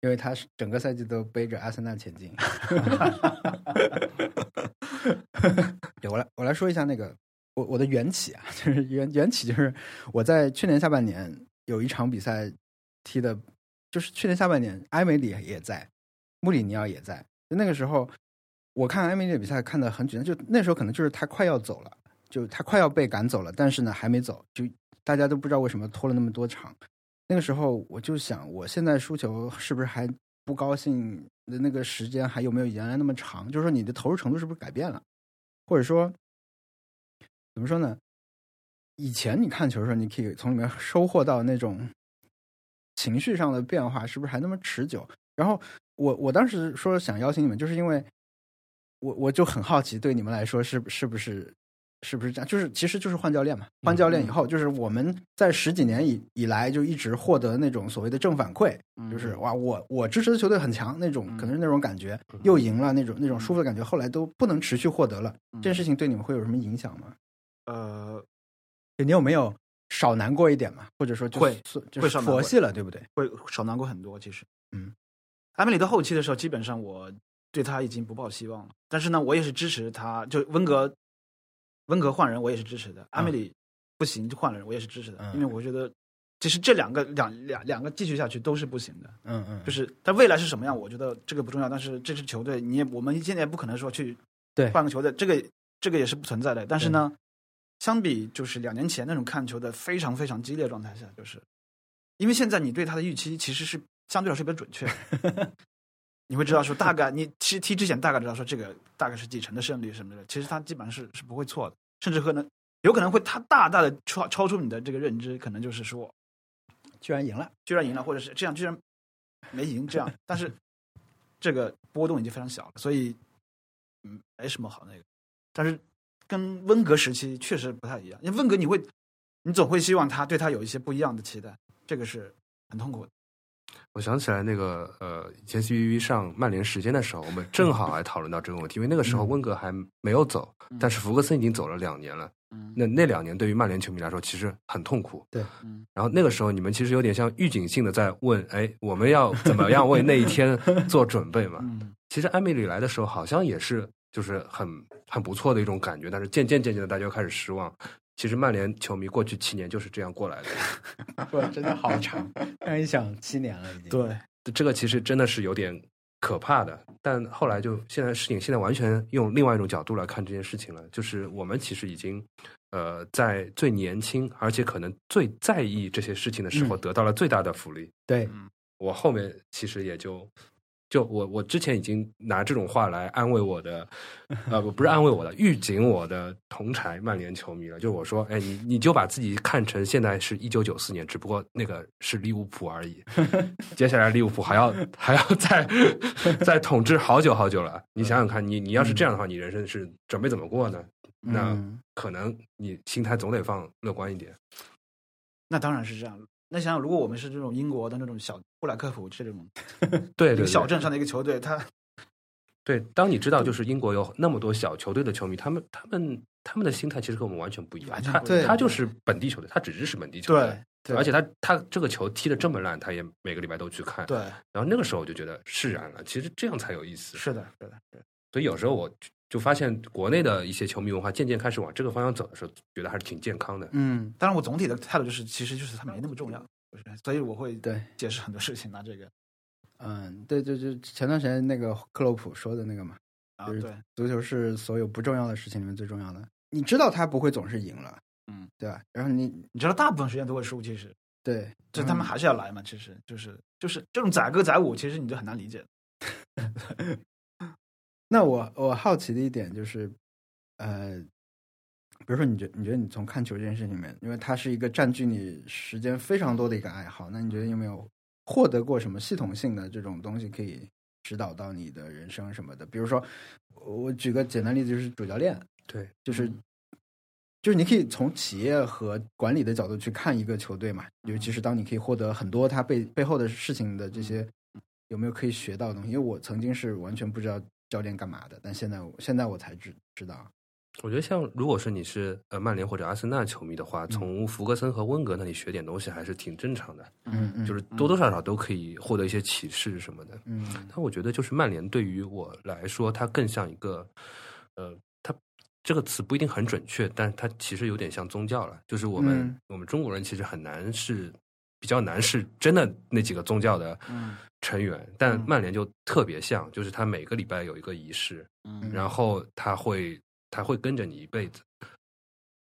因为他是整个赛季都背着阿森纳前进。对，我来我来说一下那个我我的缘起啊，就是缘缘起就是我在去年下半年有一场比赛踢的，就是去年下半年埃梅里也在，穆里尼奥也在，就那个时候我看埃梅里比赛看得很紧张，就那时候可能就是他快要走了。就他快要被赶走了，但是呢还没走，就大家都不知道为什么拖了那么多场。那个时候我就想，我现在输球是不是还不高兴的那个时间还有没有原来那么长？就是说你的投入程度是不是改变了，或者说怎么说呢？以前你看球的时候，你可以从里面收获到那种情绪上的变化，是不是还那么持久？然后我我当时说想邀请你们，就是因为我我就很好奇，对你们来说是是不是是不是这样？就是其实就是换教练嘛，换教练以后，就是我们在十几年以以来就一直获得那种所谓的正反馈，就是哇，我我支持的球队很强那种，可能是那种感觉，又赢了那种那种舒服的感觉，后来都不能持续获得了。这件事情对你们会有什么影响吗？呃就你有没有少难过一点嘛？或者说就会就是会少佛系了，对不对？会少难过很多。其实，嗯，埃梅里到后期的时候，基本上我对他已经不抱希望了。但是呢，我也是支持他，就温格温格换人，我也是支持的。埃梅里不行就换了人，我也是支持的，嗯因为我觉得其实这两个两两两个继续下去都是不行的。嗯嗯，就是他未来是什么样，我觉得这个不重要。但是这支球队，你也我们现在也不可能说去对换个球队，这个这个也是不存在的。但是呢，相比就是两年前那种看球的非常非常激烈状态下，就是因为现在你对他的预期其实是相对来说比较准确的，你会知道说大概你踢踢之前大概知道说这个大概是几成的胜率什么的，其实他基本上是是不会错的，甚至可能有可能会他大大的超超出你的这个认知，可能就是说居然赢了，居然赢了，或者是这样居然没赢这样，但是这个波动已经非常小了，所以嗯没什么好那个。但是跟温格时期确实不太一样，因为温格你会你总会希望他对他有一些不一样的期待，这个是很痛苦的。我想起来那个呃，以前 CBB 上曼联时间的时候，我们正好还讨论到这个问题，因为那个时候温格还没有走，但是福格森已经走了两年了。嗯那那两年对于曼联球迷来说，其实很痛苦。对，嗯然后那个时候你们其实有点像预警性的在问，哎，我们要怎么样为那一天做准备嘛？嗯其实艾米里来的时候，好像也是就是很很不错的一种感觉，但是渐渐渐渐的大家又开始失望。其实曼联球迷过去七年就是这样过来的，哇，真的好长，让人想七年了已经。对，这个其实真的是有点可怕的。但后来就现在事情现在完全用另外一种角度来看这件事情了，就是我们其实已经呃在最年轻而且可能最在意这些事情的时候嗯得到了最大的福利。对，我后面其实也就就我我之前已经拿这种话来安慰我的，呃，不不是安慰我的，预警我的同柴曼联球迷了。就我说，哎，你你就把自己看成现在是一九九四年，只不过那个是利物浦而已。接下来利物浦还要还要再再统治好久好久了。你想想看，你你要是这样的话，你人生是准备怎么过呢？那嗯可能你心态总得放乐观一点。那当然是这样。那想想，如果我们是这种英国的那种小布莱克普这种 对对小镇上的一个球队，他对，当你知道就是英国有那么多小球队的球迷，他们他们他们的心态其实跟我们完全不一样。他他就是本地球队，他只支持本地球队。对对而且他他这个球踢的这么烂，他也每个礼拜都去看。对，然后那个时候我就觉得释然了，其实这样才有意思。是的，是的，是的所以有时候我就就发现国内的一些球迷文化渐渐开始往这个方向走的时候，觉得还是挺健康的。嗯，当然，我总体的态度就是，其实就是它没那么重要，就是所以我会对，解释很多事情拿这个嗯，对，对对前段时间那个克洛普说的那个嘛，啊，就是对，足球是所有不重要的事情里面最重要的。你知道他不会总是赢了，嗯，对吧？然后你你知道大部分时间都会输，其实对，就他们还是要来嘛，其实就是就是这种载歌载舞，其实你就很难理解。那我我好奇的一点就是，呃，比如说你觉你觉得你从看球这件事情里面，因为它是一个占据你时间非常多的一个爱好，那你觉得有没有获得过什么系统性的这种东西可以指导到你的人生什么的？比如说，我举个简单例子，就是主教练，对，就是就是你可以从企业和管理的角度去看一个球队嘛，尤其是当你可以获得很多他背背后的事情的这些，有没有可以学到的东西？因为我曾经是完全不知道教练干嘛的，但现在我现在我才知知道。我觉得像如果说你是呃曼联或者阿森纳球迷的话，从福格森和温格那里学点东西还是挺正常的，嗯嗯，就是多多少少都可以获得一些启示什么的。嗯但我觉得就是曼联对于我来说，它更像一个，呃，它这个词不一定很准确，但它其实有点像宗教了。就是我们、嗯我们中国人其实很难是比较难是真的那几个宗教的嗯成员，但嗯曼联就特别像，就是他每个礼拜有一个仪式，嗯然后他会他会跟着你一辈子。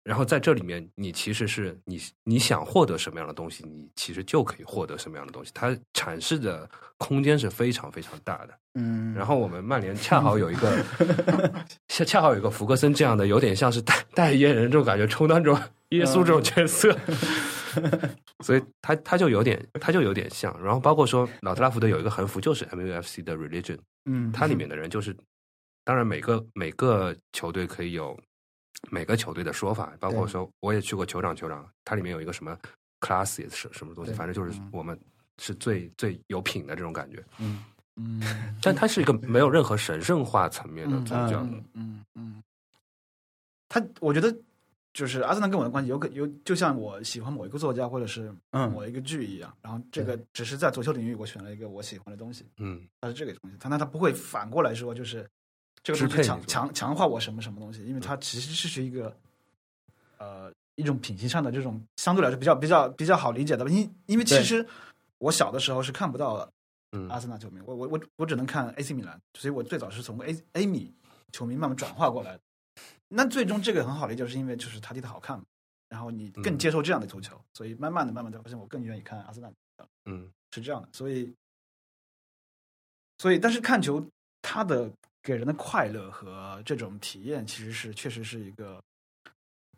然后在这里面，你其实是你你想获得什么样的东西，你其实就可以获得什么样的东西。它阐释的空间是非常非常大的。嗯，然后我们曼联恰好有一个，恰恰好有一个福格森这样的，有点像是代代言人这种感觉，充当这种耶稣这种角色，所以他他就有点他就有点像。然后包括说老特拉福德有一个横幅，就是 MUFC 的 religion，嗯，它里面的人就是，当然每个每个球队可以有每个球队的说法，包括说我也去过酋长，酋长它里面有一个什么 class 也是什么东西，反正就是我们是最最有品的这种感觉。嗯嗯但它是一个没有任何神圣化层面的宗教。嗯嗯嗯，他我觉得就是阿森纳跟我的关系有可有，就像我喜欢某一个作家或者是嗯某一个剧一样，然后这个只是在足球领域我选了一个我喜欢的东西，嗯它是这个东西，它那它不会反过来说就是这个东西强强强化我什么什么东西，因为它其实是是一个呃一种品行上的这种相对来说比较比较比较好理解的吧，因因为其实我小的时候是看不到嗯阿森纳球迷，我我我我只能看 AC 米兰，所以我最早是从 A A 米球迷慢慢转化过来的。那最终这个很好理解，是因为就是他踢的好看嘛，然后你更嗯接受这样的足球，所以慢慢的、慢慢的发现我更愿意看阿森纳，嗯。是这样的。所以，所以但是看球它的给人的快乐和这种体验，其实是确实是一个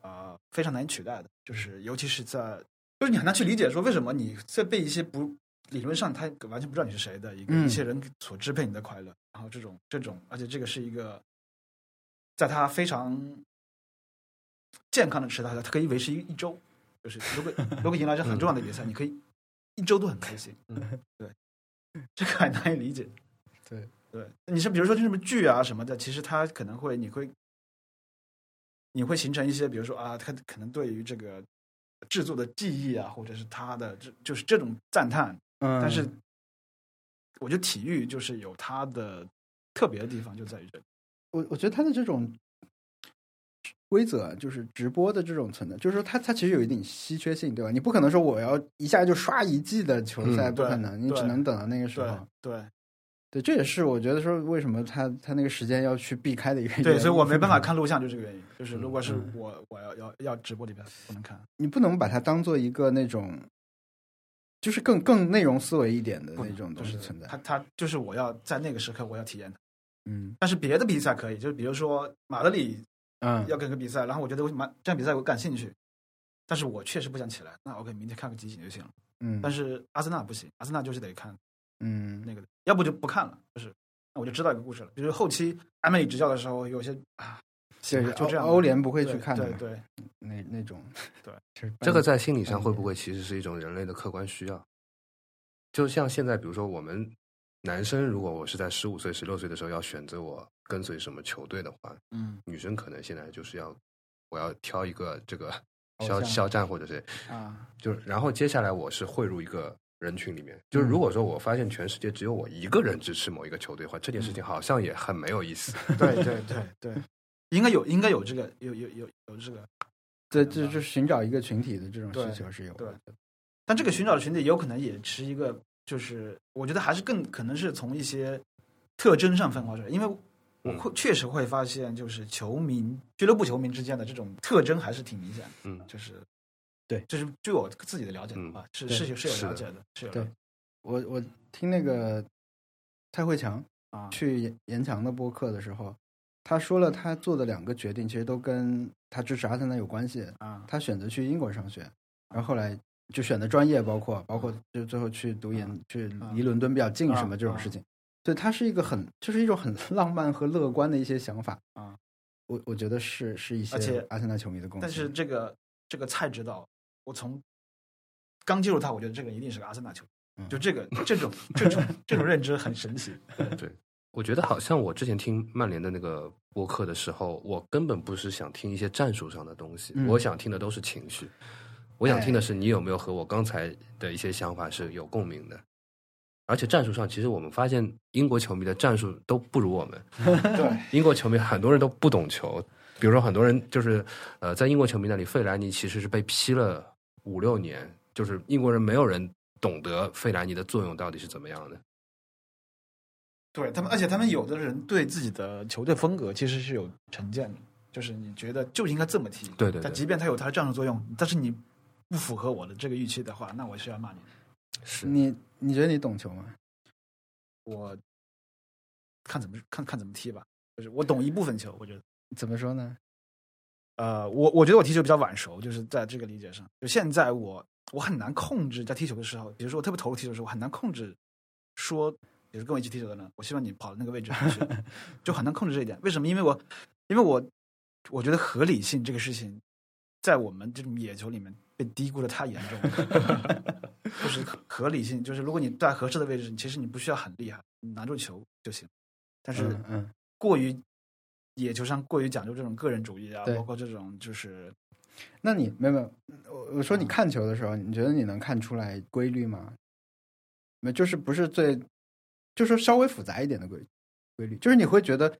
呃非常难以取代的，就是尤其是在就是你很难去理解说为什么你在被一些不理论上他完全不知道你是谁的一个、嗯。一些人所支配你的快乐，然后这种这种，而且这个是一个在他非常健康的时代，他可以维持一一周，就是如果如果迎来这很重要的比赛，你可以一周都很开心，嗯 对，这个很难以理解。对对，你是比如说就什么剧啊什么的，其实他可能会你会你会形成一些，比如说啊，他可能对于这个制作的技艺啊，或者是他的这就是这种赞叹，嗯，但是我觉得体育就是有它的特别的地方，就在于这里。我我觉得他的这种规则，就是直播的这种存在，就是说它它其实有一点稀缺性，对吧？你不可能说我要一下就刷一季的球赛，嗯不可能，你只能等到那个时候。对对，这也是我觉得说为什么他他那个时间要去避开的一个原因。对，所以我没办法 看录像，就这个原因。就是如果是嗯我我要要要直播里边不能看，你不能把它当做一个那种，就是更更内容思维一点的那种就是东西存在。他他就是我要在那个时刻我要体验它。嗯但是别的比赛可以，就是比如说马德里嗯要跟个比赛，然后我觉得我马这样比赛我感兴趣，但是我确实不想起来，那 OK，明天看个集锦就行了。嗯，但是阿森纳不行，阿森纳就是得看嗯那个的，要不就不看了，就是那我就知道一个故事了。比如后期埃梅里执教的时候，有些啊，就这样。欧欧联不会去看的对对，那那种对，就是这个在心理上嗯会不会其实是一种人类的客观需要？就像现在，比如说我们男生，如果我是在十五岁、十六岁的时候要选择我跟随什么球队的话，嗯，女生可能现在就是要我要挑一个这个肖肖战或者谁，啊，就是然后接下来我是汇入一个人群里面，就是如果说我发现全世界只有我一个人支持某一个球队的话，这件事情好像也很没有意思。对对对对，应该有应该有这个有有有有这个，对，这就是寻找一个群体的这种需求是有的。对。但这个寻找的群体有可能也持一个，就是我觉得还是更可能是从一些特征上分化出来，因为我会确实会发现，就是球迷俱乐部球迷之间的这种特征还是挺明显的，嗯。就是对，就是据我自己的了解的话，是是有是是有了解的，是有对我我听那个蔡慧强啊。去严严强的播客的时候，他说了他做的两个决定，其实都跟他支持阿森纳有关系。啊。他选择去英国上学，然后后来就选的专业包括包括就最后去读研，去离伦敦比较近啊什么这种事情。对，他是一个很就是一种很 浪漫和乐观的一些想法啊。我我觉得是是一而且些阿森纳球迷的共性。但是这个这个蔡指导，我从刚接触他，我觉得这个一定是个阿森纳球迷，嗯就这个这种这种 这种认知很神奇。对我觉得好像我之前听曼联的那个播客的时候，我根本不是想听一些战术上的东西，嗯我想听的都是情绪。我想听的是你有没有和我刚才的一些想法是有共鸣的。而且战术上，其实我们发现英国球迷的战术都不如我们。对，英国球迷很多人都不懂球，比如说很多人就是呃，在英国球迷那里，费莱尼其实是被批了五六年，就是英国人没有人懂得费莱尼的作用到底是怎么样的。对他们，而且他们有的人对自己的球队风格其实是有成见的，就是你觉得就应该这么踢，对对对但即便他有他的战术作用，但是你不符合我的这个预期的话，那我需要骂你。是你你觉得你懂球吗？我看怎么看看怎么踢吧，就是我懂一部分球，我觉得。怎么说呢？呃，我我觉得我踢球比较晚熟，就是在这个理解上。就现在我我很难控制在踢球的时候，比如说我特别投入踢球的时候，我很难控制说，比如跟我一起踢球的人，我希望你跑到那个位置上去，就很难控制这一点。为什么？因为我因为我我觉得合理性这个事情，在我们这种野球里面被低估的太严重了。就是合理性，就是如果你在合适的位置，其实你不需要很厉害，你拿住球就行。但是嗯嗯，过于野球上过于讲究这种个人主义啊，包括这种就是那你没有没有，我我说你看球的时候，你觉得你能看出来规律吗？没，就是不是最，就是稍微复杂一点的规规律，就是你会觉得，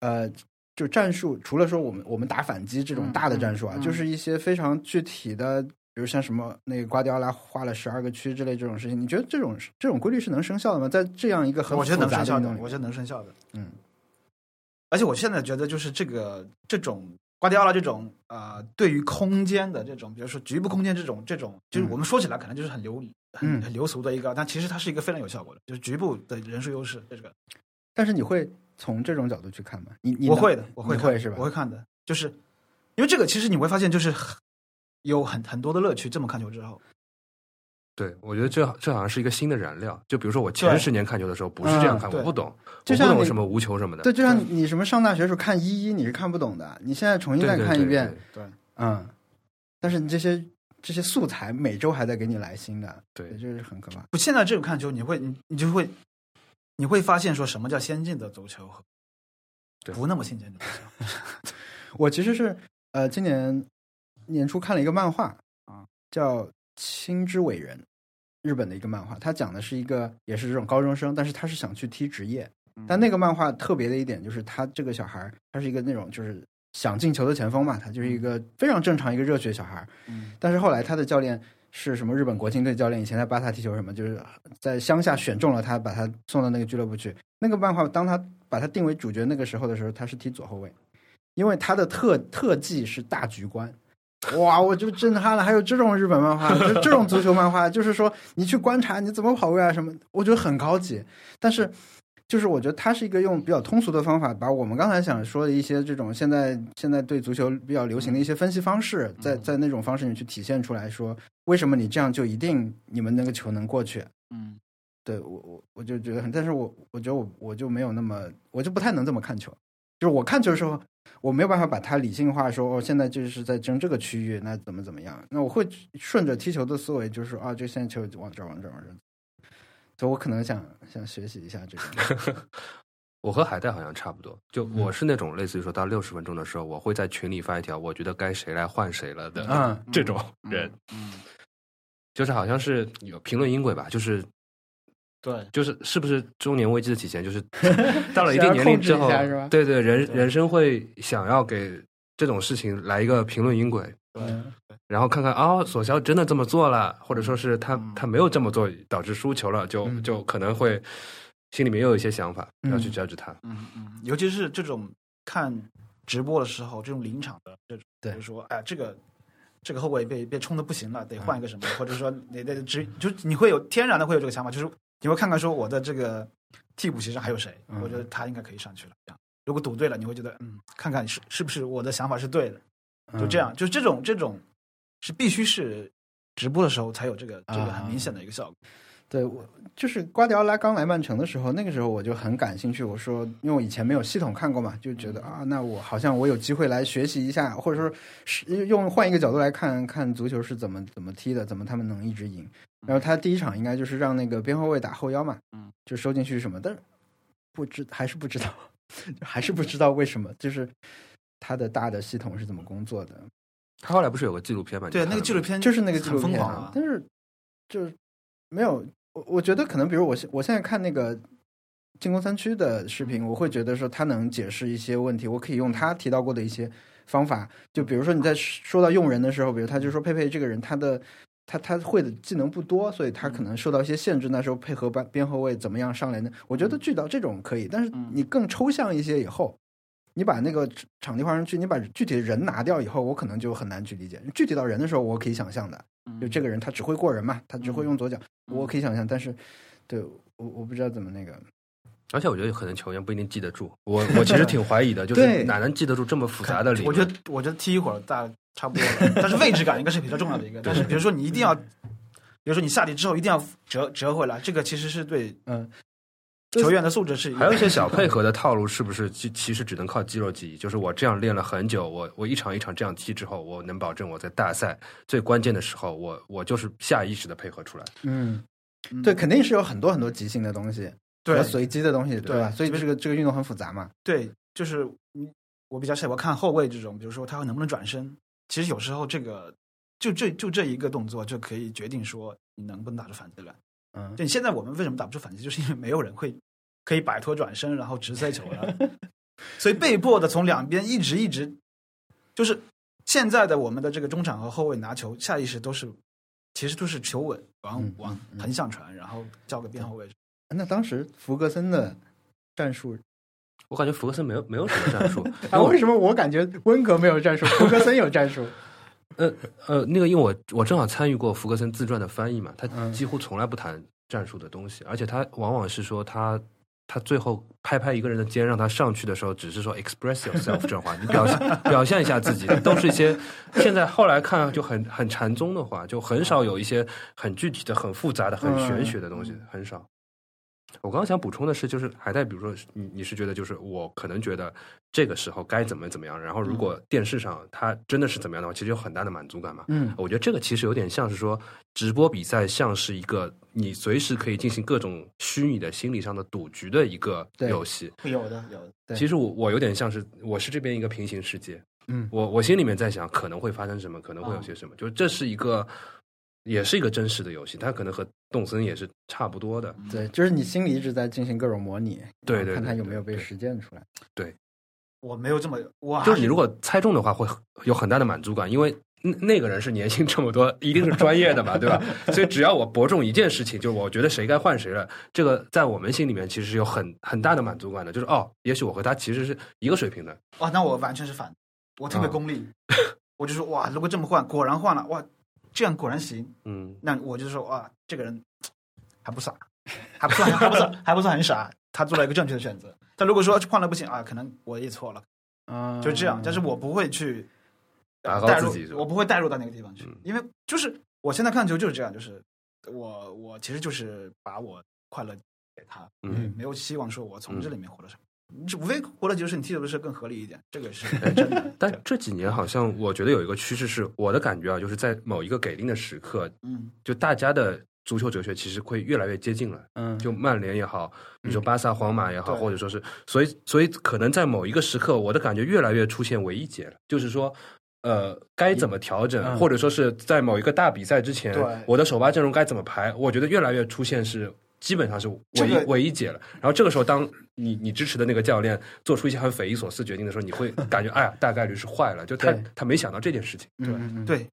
呃，就战术，除了说我们我们打反击这种嗯大的战术啊，嗯嗯就是一些非常具体的，比如像什么那个瓜迪奥拉画了十二个区之类这种事情，你觉得这种这种规律是能生效的吗？在这样一个很我觉得能生效的我觉得能生效的。嗯，而且我现在觉得就是这个这种瓜迪奥拉这种呃，对于空间的这种，比如说局部空间这种这种，就是嗯我们说起来可能就是很流很嗯很流俗的一个，但其实它是一个非常有效果的，就是局部的人数优势。这个但是你会从这种角度去看吗？你你我会的，我会会是吧？我会看的，就是因为这个其实你会发现就是有很很多的乐趣。这么看球之后，对，我觉得这这好像是一个新的燃料。就比如说我前十年看球的时候不是这样看，嗯我不懂，就像你我不懂什么无球什么的。对，就像你什么上大学时候看一一，你是看不懂的，你现在重新再看一遍，对对，嗯，但是你这些这些素材每周还在给你来新的，对这就是很可怕。不，现在这种看球，你会你你就会你会发现说什么叫先进的足球和对。不那么先进的足球。我其实是呃，今年年初看了一个漫画啊，叫《青之伟人》，日本的一个漫画，它讲的是一个也是这种高中生，但是他是想去踢职业，但那个漫画特别的一点就是他这个小孩他是一个那种就是想进球的前锋嘛，他就是一个非常正常一个热血小孩，嗯。但是后来他的教练是什么日本国青队教练，以前在巴萨踢球什么，就是在乡下选中了他，把他送到那个俱乐部去。那个漫画当他把他定为主角那个时候的时候，他是踢左后卫，因为他的特特技是大局观。哇，我就震撼了！还有这种日本漫画，就这种足球漫画，就是说你去观察你怎么跑位啊什么，我觉得很高级。但是，就是我觉得他是一个用比较通俗的方法，把我们刚才想说的一些这种现在现在对足球比较流行的一些分析方式，在在那种方式里去体现出来说，为什么你这样就一定你们那个球能过去？嗯，对我我我就觉得很，但是我我觉得我我就没有那么，我就不太能这么看球。就是我看球的时候，我没有办法把它理性化说，哦，现在就是在争这个区域，那怎么怎么样？那我会顺着踢球的思维，就是说啊，这现在球往这儿往这儿往这儿。所以我可能想想学习一下这个。我和海带好像差不多，就我是那种类似于说到六十分钟的时候，我会在群里发一条，我觉得该谁来换谁了的、嗯 这种人，嗯，就是好像是有评论音轨吧，就是对，就是是不是中年危机的体现？就是到了一定年龄之后对对，人人生会想要给这种事情来一个评论音轨，嗯然后看看哦，索肖真的这么做了，或者说是他嗯。他没有这么做，导致输球了，就嗯。就可能会心里面又有一些想法，嗯要去 judge 他。嗯嗯，尤其是这种看直播的时候，这种临场的这种，对。比如说，哎，这个这个后卫被被冲的不行了，得换一个什么，或者说你得直，就你会有天然的会有这个想法，就是你会看看说我的这个替补席上还有谁，嗯我觉得他应该可以上去了。这样，如果赌对了，你会觉得嗯，看看是是不是我的想法是对的，嗯。就这样，就这种这种是必须是直播的时候才有这个这个啊很明显的一个效果。对我就是瓜迪奥拉刚来曼城的时候，那个时候我就很感兴趣。我说，因为我以前没有系统看过嘛，就觉得啊，那我好像我有机会来学习一下，或者说是用换一个角度来看看足球是怎么怎么踢的，怎么他们能一直赢。然后他第一场应该就是让那个边后卫打后腰嘛，嗯，就收进去什么，但是不知还是不知道，还是不知道为什么，就是他的大的系统是怎么工作的。他后来不是有个纪录片吗？对，那个纪录片就是那个纪录很疯片啊狂啊，但是就是没有，我我觉得可能，比如我现我现在看那个进攻三区的视频，我会觉得说他能解释一些问题，我可以用他提到过的一些方法，就比如说你在说到用人的时候，比如他就说佩佩这个人他的。他他会的技能不多，所以他可能受到一些限制。那时候配合边边后卫怎么样上来呢？我觉得聚到这种可以，但是你更抽象一些以后，你把那个场地画上去，你把具体的人拿掉以后，我可能就很难去理解。具体到人的时候，我可以想象的，就这个人他只会过人嘛，他只会用左脚，我可以想象。但是，对我我不知道怎么那个，而且我觉得可能球员不一定记得住。我我其实挺怀疑的，就是哪能记得住这么复杂的理论？我觉得我觉得踢一会儿大差不多了，但是位置感应该是比较重要的一个。但是比如说你一定要，比如说你下地之后一定要折折回来，这个其实是对嗯，球员的素质是还有一些小配合的套路，是不是其其实只能靠肌肉记忆？就是我这样练了很久，我我一场一场这样踢之后，我能保证我在大赛最关键的时候，我我就是下意识的配合出来。嗯，嗯对，肯定是有很多很多即兴的东西，对和随机的东西，对吧？所以这个这个运动很复杂嘛。对，就是你我比较喜欢看后卫这种，比如说他能不能转身。其实有时候这个就这就这一个动作就可以决定说你能不能打出反击来。嗯，就，现在我们为什么打不出反击，就是因为没有人会可以摆脱转身然后直塞球了，所以被迫的从两边一直一直，就是现在的我们的这个中场和后卫拿球下意识都是，其实都是求稳往嗯往嗯横向传，然后交给边后卫。那当时福格森的战术我感觉福格森没有没有什么战术，啊，为什么我感觉温格没有战术，福格森有战术？呃呃，那个因为我我正好参与过福格森自传的翻译嘛，他嗯几乎从来不谈战术的东西，而且他往往是说他他最后拍拍一个人的肩让他上去的时候，只是说 express yourself 这种话，你表现表现一下自己，都是一些现在后来看就很很禅宗的话，就很少有一些很具体的、很复杂的、很玄学的东西，很少。我刚刚想补充的是，就是海带，比如说你你是觉得，就是我可能觉得这个时候该怎么怎么样，然后如果电视上它真的是怎么样的话，其实有很大的满足感嘛。嗯我觉得这个其实有点像是说，直播比赛像是一个你随时可以进行各种虚拟的心理上的赌局的一个游戏。有的，有的。其实我我有点像是我是这边一个平行世界，嗯我我心里面在想可能会发生什么，可能会有些什么，就这是一个也是一个真实的游戏，它可能和动森也是差不多的。对，就是你心里一直在进行各种模拟，对对看它有没有被实践出来。对我没有这么，哇就是你如果猜中的话，会有很大的满足感，因为那那个人是年薪这么多，一定是专业的嘛，对吧？所以只要我博中一件事情，就是我觉得谁该换谁了，这个在我们心里面其实是有很很大的满足感的，就是哦，也许我和他其实是一个水平的。哇，那我完全是反，我特别啊功利，我就说哇，如果这么换，果然换了，哇，这样果然行，嗯，那我就说哇，这个人还不傻，还不算还不算还不算很傻，他做了一个正确的选择。但如果说换了不行啊，可能我也错了，嗯，就这样。但是我不会去打高带入我不会带入到那个地方去。嗯，因为就是我现在看球就是这样，就是我我其实就是把我快乐给他，嗯。没有希望说我从这里面获得什么。无非获得就是你踢球的是更合理一点，这个是真的。但这几年好像我觉得有一个趋势是，我的感觉啊，就是在某一个给定的时刻，嗯就大家的足球哲学其实会越来越接近了。嗯，就曼联也好，你说巴萨、皇马也好，对或者说是，所以所以可能在某一个时刻，我的感觉越来越出现唯一解了，就是说。呃，该怎么调整，嗯或者说是在某一个大比赛之前，我的首发阵容该怎么排？我觉得越来越出现是基本上是唯一、这个唯一解了。然后这个时候，当你你支持的那个教练做出一些很匪夷所思决定的时候，你会 感觉哎呀，大概率是坏了，就他他没想到这件事情。嗯嗯嗯，对，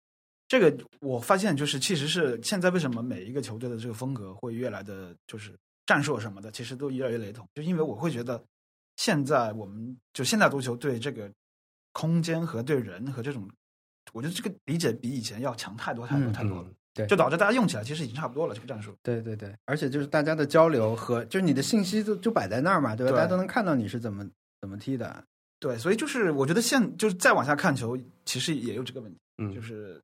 这个我发现就是，其实是现在为什么每一个球队的这个风格会越来的，就是战术什么的，其实都越来越雷同，就因为我会觉得，现在我们就现在足球对这个空间和对人和这种，我觉得这个理解比以前要强太多太多嗯太多了，嗯，对就导致大家用起来其实已经差不多了这个战术。对对对，而且就是大家的交流和就是你的信息就就摆在那儿嘛，对吧？对大家都能看到你是怎么怎么踢的。对，所以就是我觉得现就是再往下看球，其实也有这个问题，嗯就是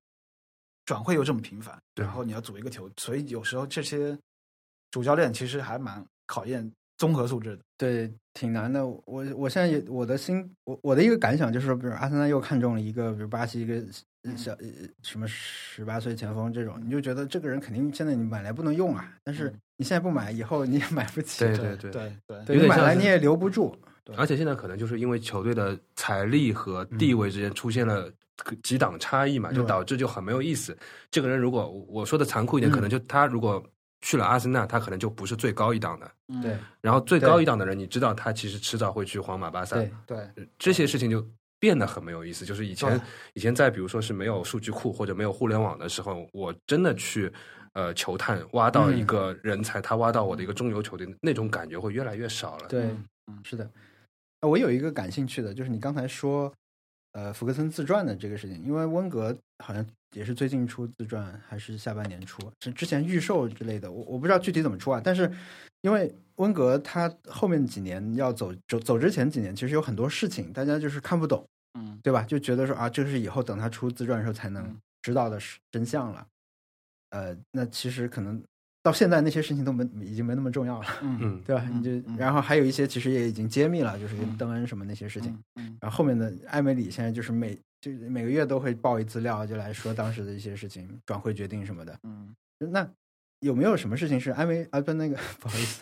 转会又这么频繁，然后你要组一个球，所以有时候这些主教练其实还蛮考验综合素质的。对，挺难的。我我现在也我的心，我我的一个感想就是说，比如阿森纳又看中了一个，比如巴西一个呃小呃什么十八岁前锋这种，你就觉得这个人肯定现在你买来不能用啊，但是你现在不买，以后你也买不起。对对对对你买来你也留不住。而且现在可能就是因为球队的财力和地位之间出现了几档差异嘛，就导致就很没有意思。这个人如果我说的残酷一点，嗯可能就他如果去了阿森纳，他可能就不是最高一档的。嗯对然后最高一档的人，你知道他其实迟早会去皇马、巴萨，对，对这些事情就变得很没有意思。就是以前以前在比如说是没有数据库或者没有互联网的时候，我真的去呃球探挖到一个人才，他挖到我的一个中游球队，那种感觉会越来越少了。对嗯嗯，是的。呃我有一个感兴趣的，就是你刚才说，呃，福格森自传的这个事情，因为温格好像也是最近出自传，还是下半年出，是之前预售之类的，我我不知道具体怎么出啊。但是因为温格他后面几年要走走走之前几年，其实有很多事情大家就是看不懂，嗯对吧？就觉得说啊，这是以后等他出自传的时候才能嗯知道的是真相了。呃，那其实可能到现在那些事情都没已经没那么重要了。嗯嗯，对吧？嗯你就嗯然后还有一些其实也已经揭秘了，就是嗯邓恩什么那些事情。嗯然后后面的艾梅里现在就是每就每个月都会报一资料，就来说当时的一些事情、转会决定什么的。嗯那有没有什么事情是艾梅啊不那个 不好意思，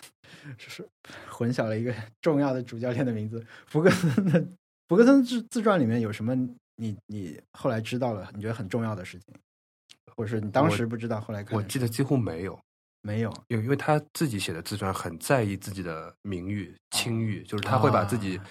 是混淆了一个 重要的主教练的名字福格森的福格森自自传里面有什么你你后来知道了你觉得很重要的事情，或者是你当时不知道后来我记得几乎没有。没有因因为他自己写的自传很在意自己的名誉、清誉，就是他会把自己啊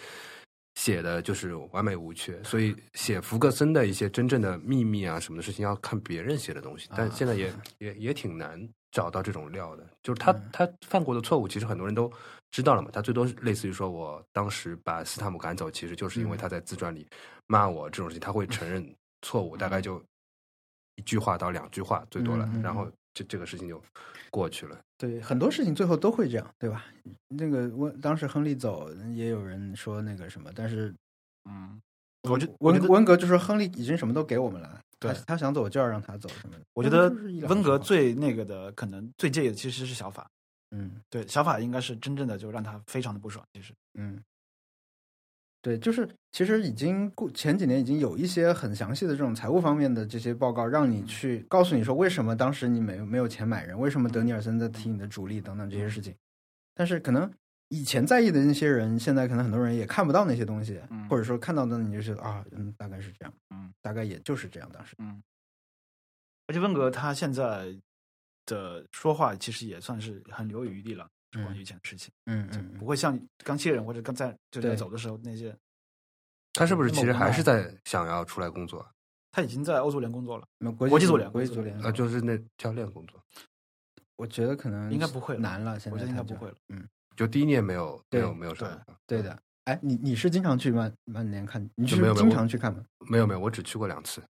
写的就是完美无缺，所以写福格森的一些真正的秘密啊什么的事情要看别人写的东西，但现在也也也挺难找到这种料的。就是他嗯他犯过的错误，其实很多人都知道了嘛。他最多类似于说我当时把斯坦姆赶走，其实就是因为他在自传里骂我这种事情，他会承认错误，大概就一句话到两句话最多了然后这这个事情就过去了。对，很多事情最后都会这样，对吧？那个我当时亨利走，也有人说那个什么，但是嗯，我觉我温温格就说亨利已经什么都给我们了，对他他想走就要让他走什么的。我觉得温格最那个的，可能最介意的其实是小法。嗯对，小法应该是真正的就让他非常的不爽。其实，嗯，对，就是其实已经过前几年已经有一些很详细的这种财务方面的这些报告，让你去告诉你说为什么当时你没有没有钱买人，为什么德尼尔森在踢你的主力等等这些事情。但是可能以前在意的那些人，现在可能很多人也看不到那些东西，嗯或者说看到的你就觉得啊，嗯，大概是这样，嗯，大概也就是这样。当时，嗯而且温格他现在的说话其实也算是很留有余地了，就关于以前的事情，嗯就嗯不会像刚卸任或者刚在就在对走的时候那些。他是不是其实还是在想要出来工作？他已经在欧足联工作了，嗯，国国际足足联国际足联国际足联，呃，就是那教练工作，我觉得可能应该不会难了，现在我觉得应该他不会了。嗯，就第一年没有没有没有上，对的。哎，你你是经常去曼曼联看？你是经常去看吗？没有没有，我只去过两次，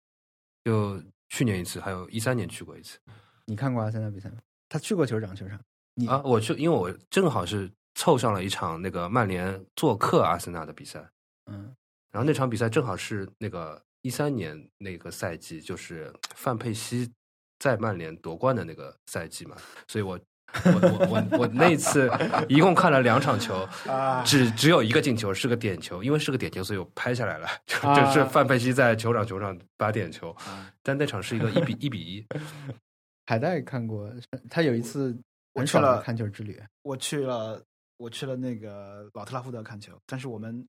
就去年一次，还有一三年去过一次你看过阿森纳比赛吗？他去过球场球场。你啊。我去，因为我正好是凑上了一场那个曼联做客阿森纳的比赛，嗯。然后那场比赛正好是那个一三年那个赛季，就是范佩西在曼联夺冠的那个赛季嘛，所以我我我我我那次 一共看了两场球，啊。只只有一个进球是个点球，因为是个点球，所以我拍下来了，就是范佩西在球场球场打点球，啊。但那场是一个一比一比一，海带看过，他有一次我去了看球之旅。我去了，我去了那个老特拉福德看球，但是我们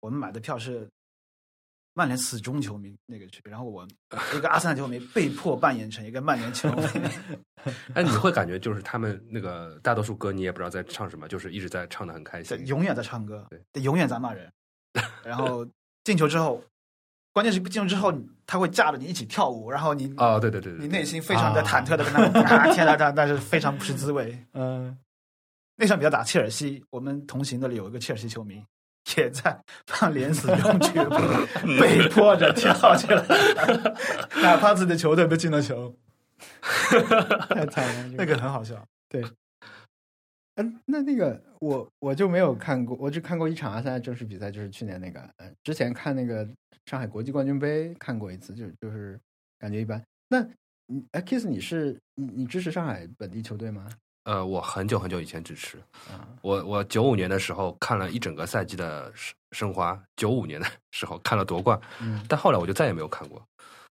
我们买的票是曼联死忠球迷那个区，然后我 一个阿森纳球迷被迫扮演成一个曼联球迷 哎，你会感觉就是他们那个大多数歌你也不知道在唱什么，就是一直在唱的很开心。对永远在唱歌，对，永远在骂人，然后进球之后，关键是进入之后他会架着你一起跳舞，然后你啊，对对对对，你内心非常的忐忑的跟他们啊，天呐，但但是非常不是滋味。嗯，那场比赛打切尔西，我们同行的里有一个切尔西球迷，也在 曼联死忠俱乐部被迫着跳起来，哪怕自己的球队都进了球，太惨了，那个很好笑。对嗯，那那个我我就没有看过，我只看过一场阿森纳正式比赛，就是去年那个，嗯，之前看那个上海国际冠军杯看过一次，就就是感觉一般。那你哎，Kiss，你是你你支持上海本地球队吗？呃，我很久很久以前支持，啊，我我九五年的时候看了一整个赛季的申申花，九五年的 时候看了夺冠，嗯但后来我就再也没有看过。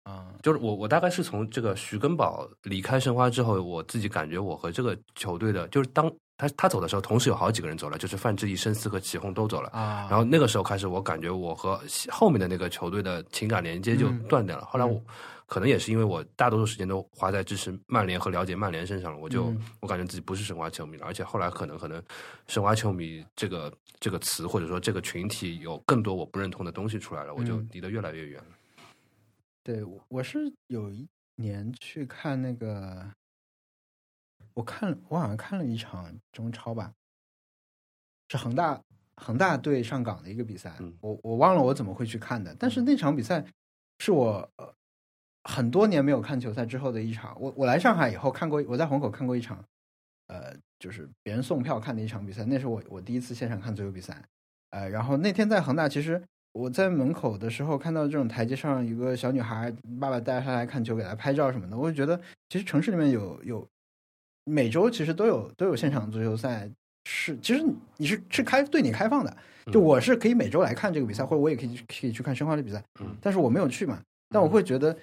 啊，就是我我大概是从这个徐根宝离开申花之后，我自己感觉我和这个球队的，就是当他他走的时候，同时有好几个人走了，就是范志毅、申思和祁宏都走了。啊，然后那个时候开始，我感觉我和后面的那个球队的情感连接就嗯断掉了。后来我可能也是因为我大多数时间都花在支持曼联和了解曼联身上了，我就、嗯我感觉自己不是申花球迷了。而且后来可能可能申花球迷这个这个词或者说这个群体有更多我不认同的东西出来了，我就嗯离得越来越远了。对，我我是有一年去看那个，我看我好像看了一场中超吧，是恒大恒大对上港的一个比赛，嗯我我忘了我怎么会去看的，但是那场比赛是我呃很多年没有看球赛之后的一场。我我来上海以后看过，我在虹口看过一场，呃，就是别人送票看的一场比赛，那是我我第一次现场看足球比赛，呃，然后那天在恒大，其实我在门口的时候看到这种台阶上一个小女孩，爸爸带她来看球，给她拍照什么的，我就觉得其实城市里面有有每周其实都有都有现场足球赛，是其实你是是开对你开放的，就我是可以每周来看这个比赛，或者我也可以可以去看申花的比赛嗯，但是我没有去嘛，但我会觉得。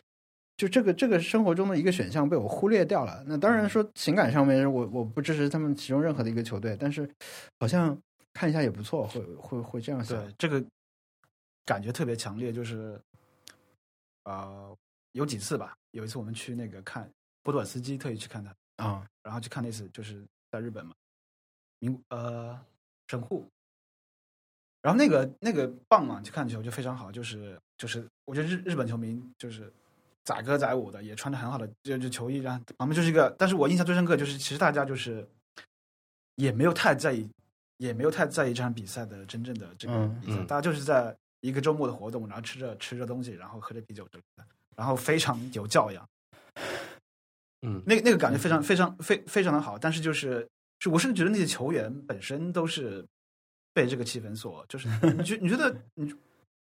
就这个这个生活中的一个选项被我忽略掉了。那当然说情感上面，我我不支持他们其中任何的一个球队，但是好像看一下也不错，会会会这样想。对，这个感觉特别强烈，就是呃，有几次吧，有一次我们去那个看波多尔斯基，特意去看他，啊，然后去看那次就是在日本嘛，名呃神户，然后那个那个棒嘛去看球就非常好，就是就是我觉得日日本球迷就是载歌载舞的，也穿着很好的就就球衣，然后旁边就是一个，但是我印象最深刻就是其实大家就是也没有太在意，也没有太在意这场比赛的真正的这个嗯比赛，嗯大家就是在一个周末的活动，然后吃着吃着东西，然后喝着啤酒之类的，然后非常有教养。嗯，那个那个感觉非常非常非非常的好，但是就是是我甚至觉得那些球员本身都是被这个气氛所，就是你觉你觉得你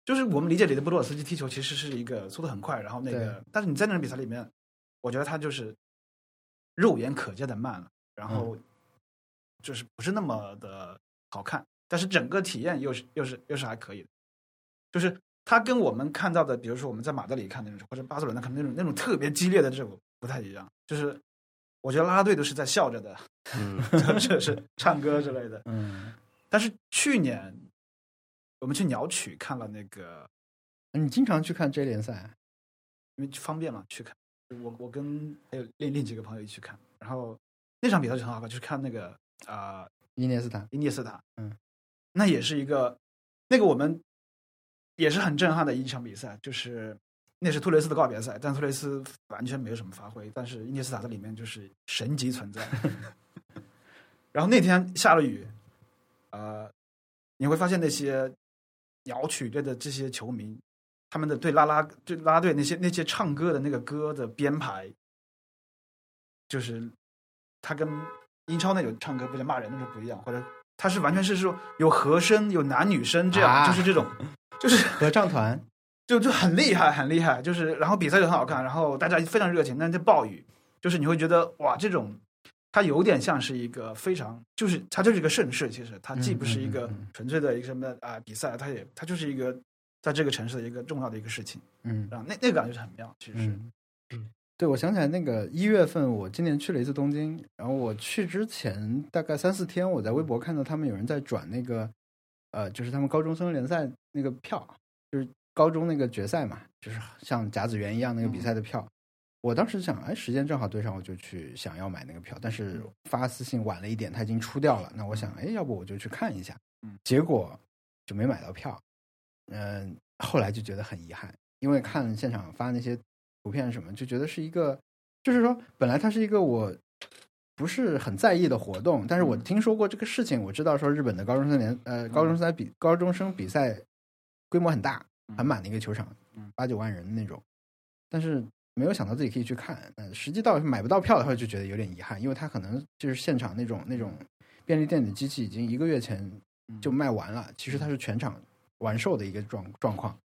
就是我们理解里的波多尔斯基踢球其实是一个速度很快，然后那个但是你在那场比赛里面，我觉得他就是肉眼可见的慢了，然后就是不是那么的好看，但是整个体验又是又是又是还可以的，就是他跟我们看到的，比如说我们在马德里看那种或者巴塞罗那看那种那种特别激烈的这种不太一样，就是我觉得啦啦队都是在笑着的，嗯。这是 唱歌之类的。嗯，但是去年我们去鸟取看了那个，你经常去看 J 联赛？因为方便嘛，去看。我我跟还有另另几个朋友一起看，然后那场比赛就很好看，就是看那个啊、伊涅斯塔，伊涅斯塔，嗯，那也是一个那个我们也是很震撼的一场比赛，就是那是托雷斯的告别赛，但托雷斯完全没有什么发挥，但是伊涅斯塔在里面就是神级存在。然后那天下了雨，呃，你会发现那些鸟取队的这些球迷，他们的对拉拉对啦啦队那些那些唱歌的那个歌的编排，就是他跟英超那种唱歌不像骂人那种不一样，或者他是完全是说有和声有男女生这样，啊就是这种，就是合唱团，就就很厉害，很厉害。就是然后比赛就很好看，然后大家非常热情，但是暴雨，就是你会觉得哇，这种它有点像是一个非常，就是它就是一个盛世。其实它既不是一个嗯嗯嗯嗯纯粹的一个什么啊、比赛，它也它就是一个在这个城市的一个重要的一个事情。嗯然后那那个感觉是很妙，其实是。嗯，对，我想起来那个一月份，我今年去了一次东京，然后我去之前大概三四天，我在微博看到他们有人在转那个，呃，就是他们高中生联赛那个票，就是高中那个决赛嘛，就是像甲子园一样那个比赛的票。我当时想，哎，时间正好对上，我就去想要买那个票，但是发私信晚了一点，他已经出掉了。那我想，哎，要不我就去看一下。嗯结果就没买到票。嗯、后来就觉得很遗憾，因为看现场发那些图片什么，就觉得是一个，就是说本来它是一个我不是很在意的活动，但是我听说过这个事情，我知道说日本的高中生联呃高中生比高中生比赛规模很大，很满的一个球场嗯，八九万人的那种，但是没有想到自己可以去看，呃，实际到买不到票的话，就觉得有点遗憾，因为他可能就是现场那种那种便利店的机器已经一个月前就卖完了，其实它是全场完售的一个状状况。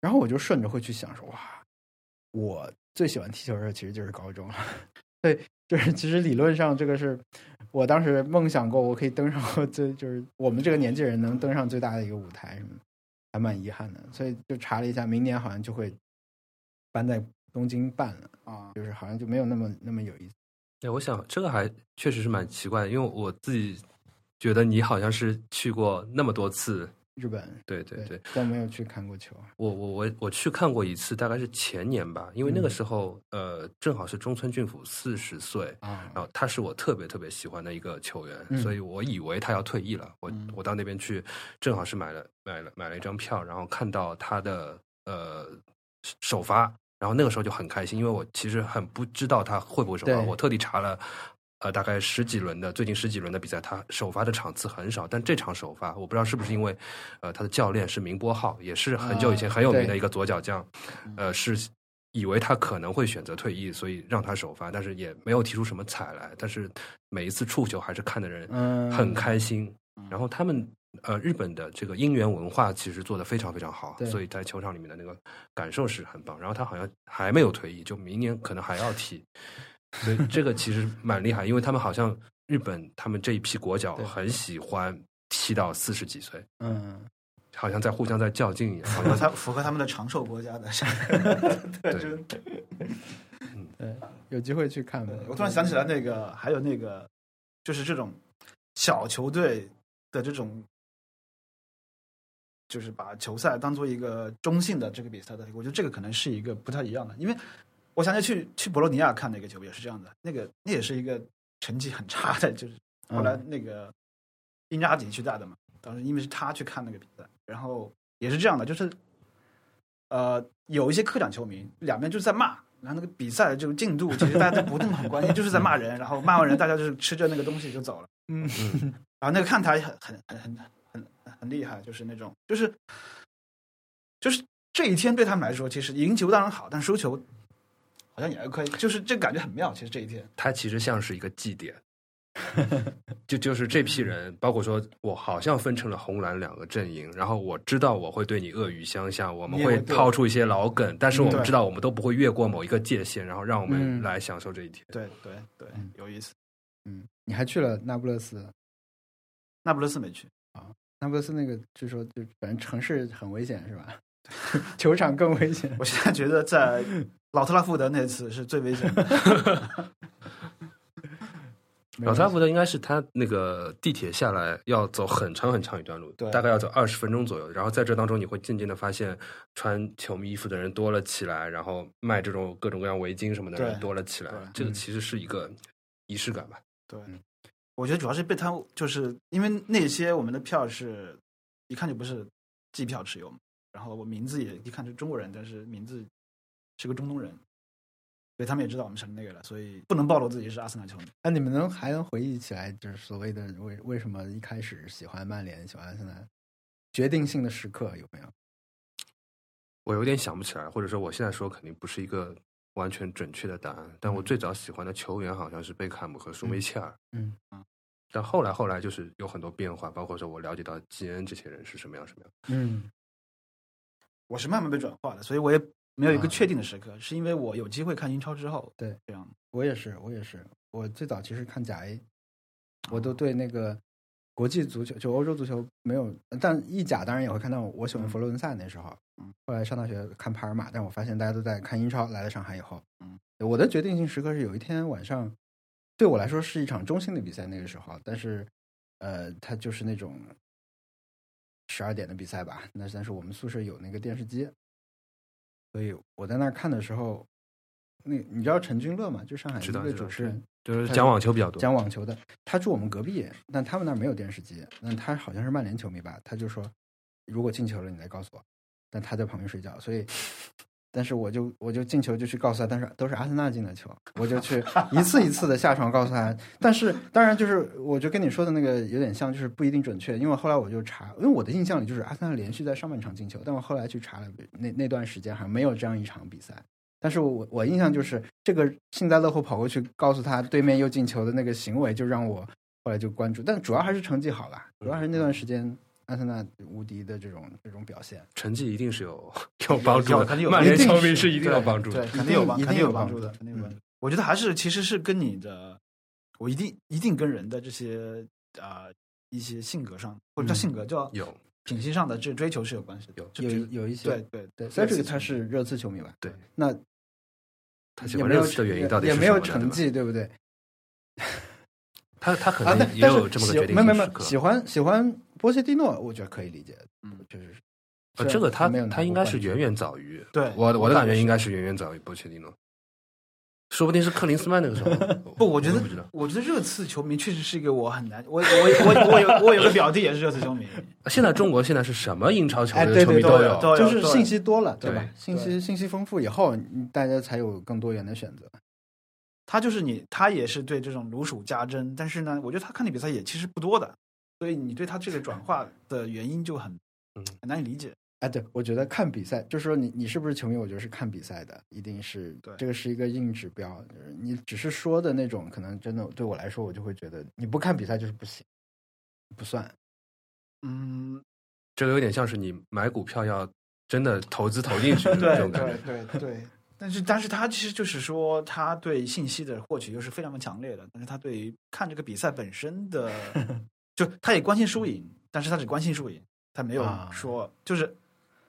然后我就顺着会去想说，哇，我最喜欢踢球的时候其实就是高中了，对，就是其实理论上这个是我当时梦想过，我可以登上 最就是我们这个年纪人能登上最大的一个舞台什么的，还蛮遗憾的。所以就查了一下，明年好像就会搬在东京办了，啊，就是好像就没有那么那么有意思。对，我想这个还确实是蛮奇怪的，因为我自己觉得你好像是去过那么多次，日本对对对，但没有去看过球。我我我我去看过一次，大概是前年吧，因为那个时候、呃正好是中村俊辅四十岁，啊然后他是我特别特别喜欢的一个球员，嗯所以我以为他要退役了。我、嗯我到那边去，正好是买了买了买了一张票，然后看到他的呃首发，然后那个时候就很开心，因为我其实很不知道他会不会首发，我特地查了。呃，大概十几轮的最近十几轮的比赛，他首发的场次很少，但这场首发，我不知道是不是因为，呃，他的教练是明波浩，也是很久以前很有名的一个左脚将，呃，是以为他可能会选择退役，所以让他首发，但是也没有提出什么彩来。但是每一次触球还是看的人嗯很开心。然后他们呃，日本的这个应援文化其实做得非常非常好，所以在球场里面的那个感受是很棒。然后他好像还没有退役，就明年可能还要踢，所以这个其实蛮厉害，因为他们好像日本他们这一批国脚很喜欢踢到四十几岁，嗯，好像在互相在较劲一样，好符合像他符合他们的长寿国家的特征。对，有机会去看吧。我突然想起来，那个还有那个，就是这种小球队的这种，就是把球赛当做一个中性的这个比赛的，我觉得这个可能是一个不太一样的。因为我想起去去博洛尼亚看那个球也是这样的，那个那也是一个成绩很差的，就是后来那个因扎吉去带的嘛，当时因为是他去看那个比赛，然后也是这样的，就是呃有一些客场球迷两边就是在骂。然后那个比赛的这个进度，其实大家都不那么很关心，就是在骂人，然后骂完人，大家就是吃着那个东西就走了。嗯，然后那个看台很很很很很很厉害，就是那种就是就是这一天对他们来说，其实赢球当然好，但输球好像也还可以，就是这感觉很妙。其实这一天，它其实像是一个祭典，就就是这批人，包括说我好像分成了红蓝两个阵营，然后我知道我会对你恶语相向，我们会抛出一些老梗，但是我们知道我们都不会越过某一个界限，然后让我们嗯来享受这一天。对对对嗯，有意思。嗯，你还去了那不勒斯？那不勒斯没去啊，那不勒斯那个据说就反正城市很危险是吧？球场更危险。我现在觉得在老特拉福德那次是最危险的。老特拉福德应该是他那个地铁下来要走很长很长一段路，对大概要走二十分钟左右。然后在这当中，你会渐渐的发现，穿球迷衣服的人多了起来，然后卖这种各种各样围巾什么的人多了起来。这个其实是一个仪式感吧。对，我觉得主要是被他就是因为那些我们的票是一看就不是机票持有嘛，然后我名字也一看是中国人，但是名字是个中东人，所以他们也知道我们成那个了，所以不能暴露自己是阿森纳球迷。那你们能还能回忆起来，就是所谓的为为什么一开始喜欢曼联、喜欢阿森纳，决定性的时刻有没有？我有点想不起来，或者说我现在说肯定不是一个完全准确的答案。但我最早喜欢的球员好像是贝克汉姆和舒梅切尔。嗯嗯但后来后来就是有很多变化，包括说我了解到基恩这些人是什么样什么样。嗯我是慢慢被转化的，所以我也没有一个啊确定的时刻，是因为我有机会看英超之后，对这样我也是，我也是。我最早其实看甲 A，我都对那个国际足球，就欧洲足球没有，但意甲当然也会看到。我喜欢佛罗伦萨那时候，嗯，后来上大学看帕尔马，但我发现大家都在看英超。来了上海以后，嗯，我的决定性时刻是有一天晚上，对我来说是一场中性的比赛，那个时候，但是呃，它就是那种十二点的比赛吧。那但是我们宿舍有那个电视机，所以我在那儿看的时候，那你知道陈君乐吗？就上海一个主持人，就是讲网球比较多。讲网球的，他住我们隔壁，但他们那儿没有电视机。那他好像是曼联球迷吧？他就说，如果进球了，你再告诉我。但他在旁边睡觉，所以，但是我就我就进球就去告诉他，但是都是阿森纳进的球，我就去一次一次的下床告诉他。但是当然就是，我就跟你说的那个有点像，就是不一定准确，因为后来我就查，因为我的印象里就是阿森纳连续在上半场进球，但我后来去查了，那那段时间好像没有这样一场比赛。但是我我印象就是这个幸灾乐祸跑过去告诉他对面又进球的那个行为，就让我后来就关注。但主要还是成绩好了，主要还是那段时间阿森纳无敌的这种这种表现。成绩一定是有有帮助的，肯定有曼联球迷是一定有帮助的对，。肯定有帮，一定肯定有帮助的，肯定有帮助。我觉得还是其实是跟你的，我一定一定跟人的这些啊、一些性格上，或者叫性格叫有品性上的这追求是有关系的。有，有一些对对对，所以这个他是热刺球迷吧？对，那他喜也没有欢热刺的原因到底也没有成绩，对不对？他他可啊，能也有这么个决定喜没没没性时刻。喜欢喜欢波切蒂诺，我觉得可以理解，嗯，确实是。呃，这个他他应该是远远早于对我的我的感觉应该是远远早于波切蒂诺，说不定是克林斯曼那个时候。不，我觉得我觉得热刺球迷确实是一个我很难，我我我我有我有个表弟也是热刺球迷，现在中国现在是什么英超球迷有，都有就是信息多了，对吧对？信息信息丰富以后，嗯大家才有更多元的选择。他就是你，他也是对这种如数家珍，但是呢，我觉得他看的比赛也其实不多的，所以你对他这个转化的原因就很难以理解。哎，对，我觉得看比赛，就是说你你是不是球迷，我觉得是看比赛的，一定是对这个是一个硬指标。就是你只是说的那种，可能真的对我来说，我就会觉得你不看比赛就是不行，不算。嗯，这个有点像是你买股票要真的投资投进去的 这种感觉。对对对。但是，但是他其实就是说，他对信息的获取又是非常的强烈的，但是他对于看这个比赛本身的，就他也关心输赢，但是他只关心输赢，他没有啊说，就是，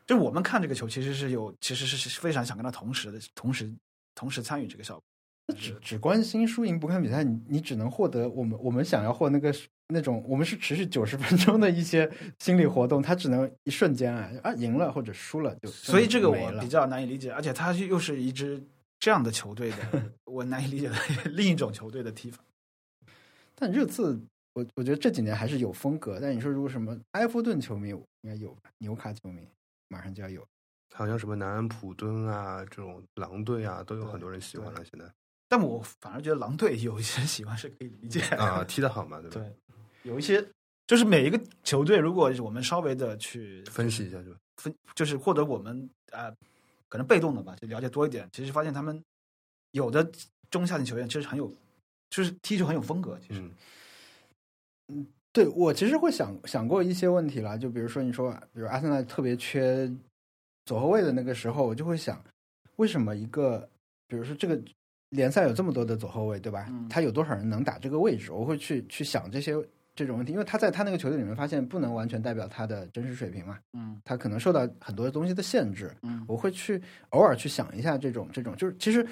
就我们看这个球其实是有，其实是非常想跟他同时的，同时同时参与这个效果。只只关心输赢不看比赛，你你只能获得我们我们想要获那个那种我们是持续九十分钟的一些心理活动，他只能一瞬间啊啊赢了或者输了就所以这个我比较难以理解，而且他又是一支这样的球队的，我难以理解的另一种球队的踢法。但热刺，我我觉得这几年还是有风格。但你说如果什么埃弗顿球迷应该有吧，纽卡球迷马上就要有。好像什么南安普敦啊，这种狼队啊，都有很多人喜欢了。现在但我反而觉得狼队有一些喜欢是可以理解啊，踢得好嘛，对 吧？对，有一些就是每一个球队，如果我们稍微的去分析一下就分，就是获得我们啊、呃可能被动的吧，就了解多一点，其实发现他们有的中下级球员其实很有，就是踢球很有风格。其实，嗯对我其实会想想过一些问题啦，就比如说你说，比如阿森纳特别缺左后卫的那个时候，我就会想，为什么一个，比如说这个联赛有这么多的左后卫，对吧？嗯他有多少人能打这个位置？我会去去想这些这种问题，因为他在他那个球队里面发现不能完全代表他的真实水平嘛，嗯他可能受到很多东西的限制。嗯我会去偶尔去想一下这种这种，就是其实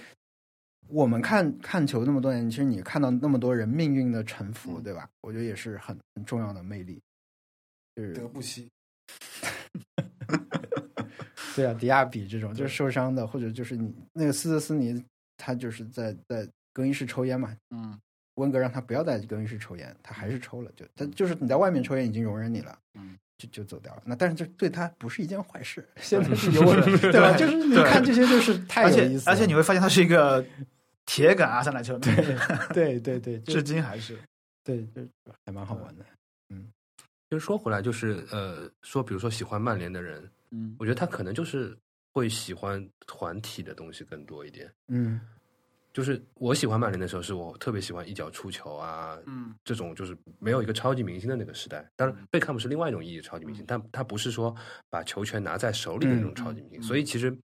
我们看看球那么多年，其实你看到那么多人命运的沉浮，嗯。对吧？我觉得也是很很重要的魅力。就是德布西，对啊，迪亚比这种就是受伤的，或者就是你那个斯特斯尼，他就是在在更衣室抽烟嘛，嗯。温格让他不要在更衣室抽烟，他还是抽了，就他就是你在外面抽烟已经容忍你了，嗯，就就走掉了。那但是这对他不是一件坏事，现在 是有问题，对吧？就是你看这些就是太有意思了，而且你会发现他是一个铁杆阿森纳球迷，对对对，就至今还是。对，就还蛮好玩的。就是说回来，就是呃，说比如说喜欢曼联的人，嗯我觉得他可能就是会喜欢团体的东西更多一点。嗯就是我喜欢曼联的时候，是我特别喜欢一脚出球啊，嗯这种就是没有一个超级明星的那个时代。当然，贝克汉姆是另外一种意义的超级明星，但他不是说把球权拿在手里的那种超级明星。嗯嗯所以其实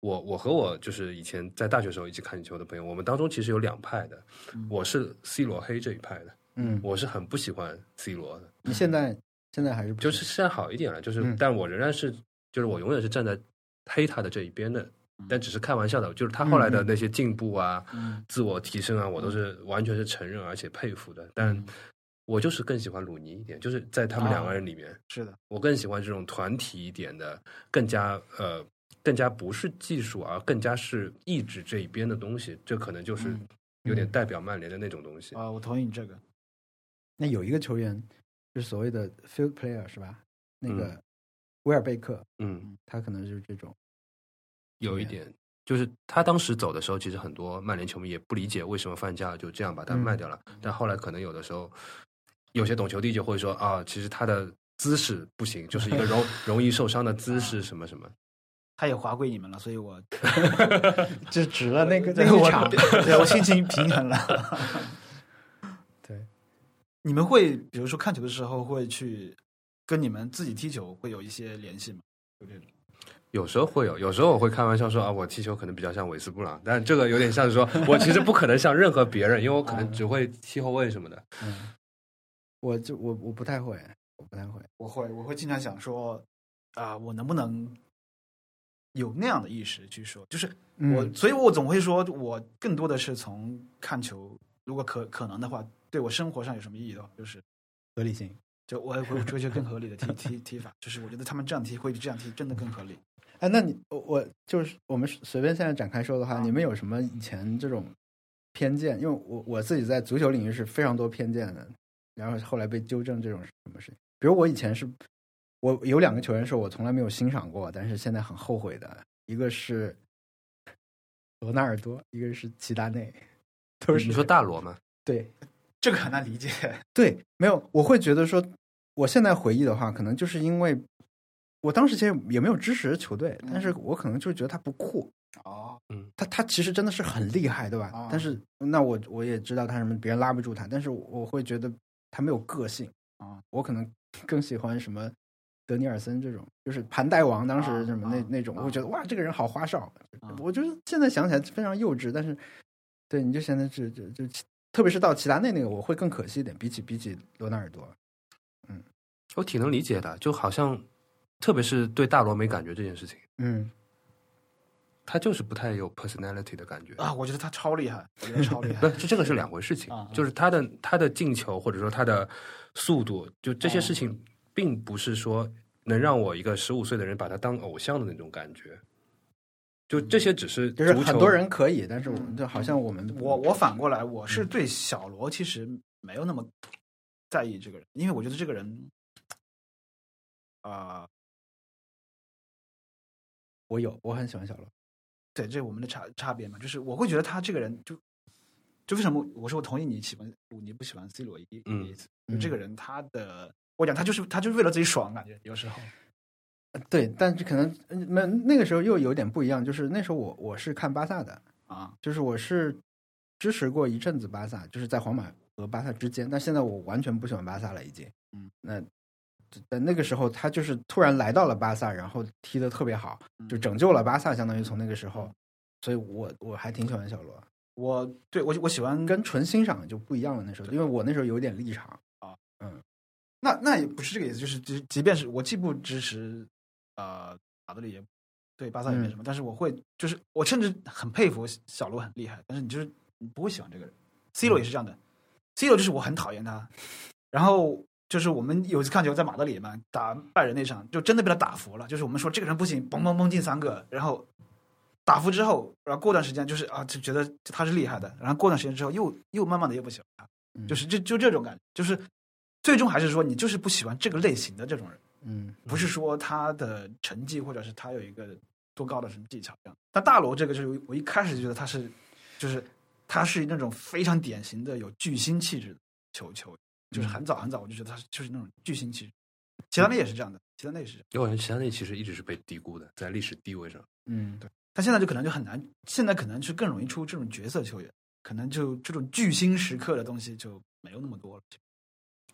我我和我就是以前在大学时候一起看球的朋友，我们当中其实有两派的，嗯。我是 C 罗黑这一派的，嗯，我是很不喜欢 C 罗的。你现在现在还是不就是现在好一点了，就是，嗯。但我仍然是，就是我永远是站在黑他的这一边的但只是开玩笑的，就是他后来的那些进步啊、嗯。自我提升啊，我都是完全是承认而且佩服的。但我就是更喜欢鲁尼一点，就是在他们两个人里面，是的，我更喜欢这种团体一点的，更加呃，更加不是技术，而更加是意志这一边的东西。这可能就是嗯有点代表曼联的那种东西。啊，我同意你这个。那有一个球员就是所谓的 field player 是吧？那个嗯威尔贝克，嗯，他可能就是这种。有一点，就是他当时走的时候，其实很多曼联球迷也不理解为什么范加尔就这样把他卖掉了。但后来可能有的时候，有些懂球帝就会说啊，其实他的姿势不行，就是一个容 容易受伤的姿势，什么什么。他也划归你们了，所以我 就指了那个 这个我那个场，对我心情平衡了。对，你们会比如说看球的时候会去跟你们自己踢球会有一些联系吗？有这种有时候会有，有时候我会开玩笑说啊，我踢球可能比较像韦斯布朗，但这个有点像是说我其实不可能像任何别人，因为我可能只会踢后卫什么的。嗯，我就我我不太会，我不太会。我会我会经常想说啊、我能不能有那样的意识去说，就是我，嗯所以我总会说，我更多的是从看球，如果可可能的话，对我生活上有什么意义的话，就是合理性。就我会追求更合理的踢 踢踢法，就是我觉得他们这样踢会比这样踢真的更合理。哎，那你我我就是我们随便现在展开说的话，啊你们有什么以前这种偏见？因为我我自己在足球领域是非常多偏见的，然后后来被纠正这种什么事情。比如我以前是，我有两个球员是我从来没有欣赏过，但是现在很后悔的，一个是罗纳尔多，一个是齐达内，都是你说大罗吗？对这个很难理解。对，没有，我会觉得说，我现在回忆的话，可能就是因为我当时其实也没有支持球队，但是我可能就觉得他不酷。哦，嗯他他其实真的是很厉害，对吧？啊但是那我我也知道他什么，别人拉不住他，但是我会觉得他没有个性啊。我可能更喜欢什么德尼尔森这种，就是盘带王当时什么那、啊那种，啊我觉得哇，这个人好花哨。啊我觉得现在想起来非常幼稚，但是对你就现在是就就特别是到齐达内那个，我会更可惜一点，比起比起罗纳尔多。嗯我挺能理解的，就好像特别是对大罗没感觉这件事情，嗯，他就是不太有 personality 的感觉。啊，我觉得他超厉害，我觉得超厉 不害。是，这这个是两回事情啊。就是他的他的进球或者说他的速度，就这些事情，并不是说能让我一个十五岁的人把他当偶像的那种感觉。就这些只是就是很多人可以，但是我们就好像我们我我反过来，我是对小罗其实没有那么在意这个人，因为我觉得这个人，啊、我有我很喜欢小罗。对，这是我们的差差别嘛，就是我会觉得他这个人就，就为什么我说我同意你喜欢你不喜欢 C 罗一嗯一次，就这个人他的，我讲他就是他就是为了自己爽，感觉有时候对，但是可能嗯那那个时候又有点不一样，就是那时候我我是看巴萨的，啊，就是我是支持过一阵子巴萨，就是在皇马和巴萨之间，但现在我完全不喜欢巴萨了，已经。嗯，那在那个时候，他就是突然来到了巴萨，然后踢得特别好，就拯救了巴萨，相当于从那个时候，所以我我还挺喜欢小罗，我对我我喜欢跟纯欣赏就不一样了。那时候，因为我那时候有点立场，那那也不是这个意思，就是即即便是我既不支持呃马德里，也对巴萨也没什么，但是我会就是我甚至很佩服小罗很厉害，但是你就是你不会喜欢这个人。C 罗也是这样的，C 罗就是我很讨厌他，然后就是我们有一次看球在马德里嘛打拜仁那场，就真的被他打服了，就是我们说这个人不行，嘣嘣嘣进三个，然后打服之后，然后过段时间就是啊就觉得他是厉害的，然后过段时间之后又又慢慢的又不喜欢他，嗯就是就就这种感觉，就是最终还是说你就是不喜欢这个类型的这种人，嗯，不是说他的成绩或者是他有一个多高的什么技巧这样。但大罗这个就是我一开始就觉得他是，就是他是那种非常典型的有巨星气质的球球员，就是很早很早我就觉得他是就是那种巨星气质。齐达内也是这样的，齐达内也是我觉齐达内其实一直是被低估的，在历史地位上。嗯，对他现在就可能就很难，现在可能是更容易出这种角色球员，可能就这种巨星时刻的东西就没有那么多了。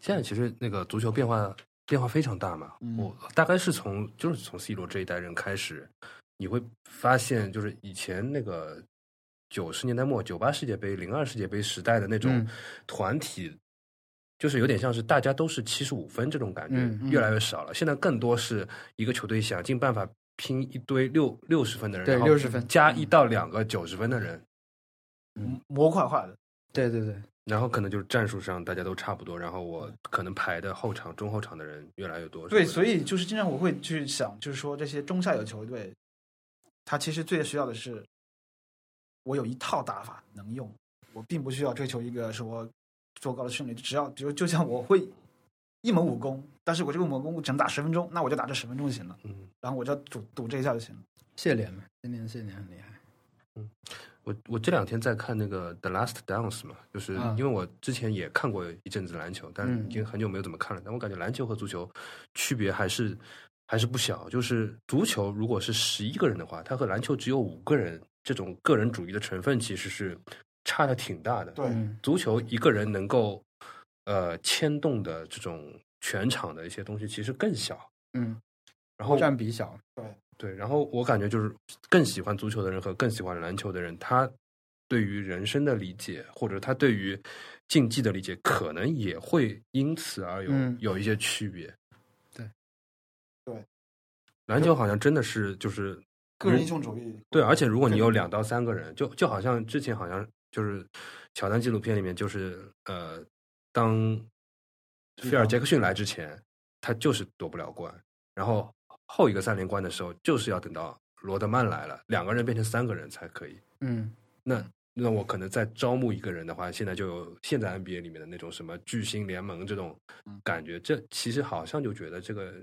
现在其实那个足球变化变化非常大嘛，嗯。我大概是从就是从 C 罗这一代人开始，你会发现就是以前那个九十年代末九八世界杯、零二世界杯时代的那种嗯。团体，就是有点像是大家都是七十五分这种感觉，嗯嗯。越来越少了。现在更多是一个球队想尽办法拼一堆六六十分的人，对然后60分加一到两个九十分的人，模块化的。对对对，然后可能就是战术上大家都差不多，然后我可能排的后场、中后场的人越来越多。对，所以就是经常我会去想，就是说这些中下游球队，他其实最需要的是，我有一套打法能用，我并不需要追求一个说做高的胜率，只要就就像我会一门武功，但是我这个武功只能打十分钟，那我就打这十分钟就行了，嗯，然后我就要赌赌这一下就行了。谢联嘛，今年谢联很厉害。我我这两天在看那个《The Last Dance》嘛，就是啊因为我之前也看过一阵子篮球，但是嗯已经很久没有怎么看了。但我感觉篮球和足球区别还是还是不小。就是足球如果是十一个人的话，它和篮球只有五个人，这种个人主义的成分其实是差的挺大的。对嗯足球一个人能够呃牵动的这种全场的一些东西其实更小。嗯，然后占比小。对，然后我感觉就是更喜欢足球的人和更喜欢篮球的人，他对于人生的理解，或者他对于竞技的理解，可能也会因此而有、嗯有一些区别。对，对，篮球好像真的是就是个人英雄主义，对，而且如果你有两到三个人，就就好像之前好像就是乔丹纪录片里面，就是呃，当菲尔杰克逊来之前，他就是夺不了冠，然后后一个三连冠的时候，就是要等到罗德曼来了，两个人变成三个人才可以。嗯。那那我可能再招募一个人的话，现在就有现在 NBA 里面的那种什么巨星联盟这种感觉，这其实好像就觉得这个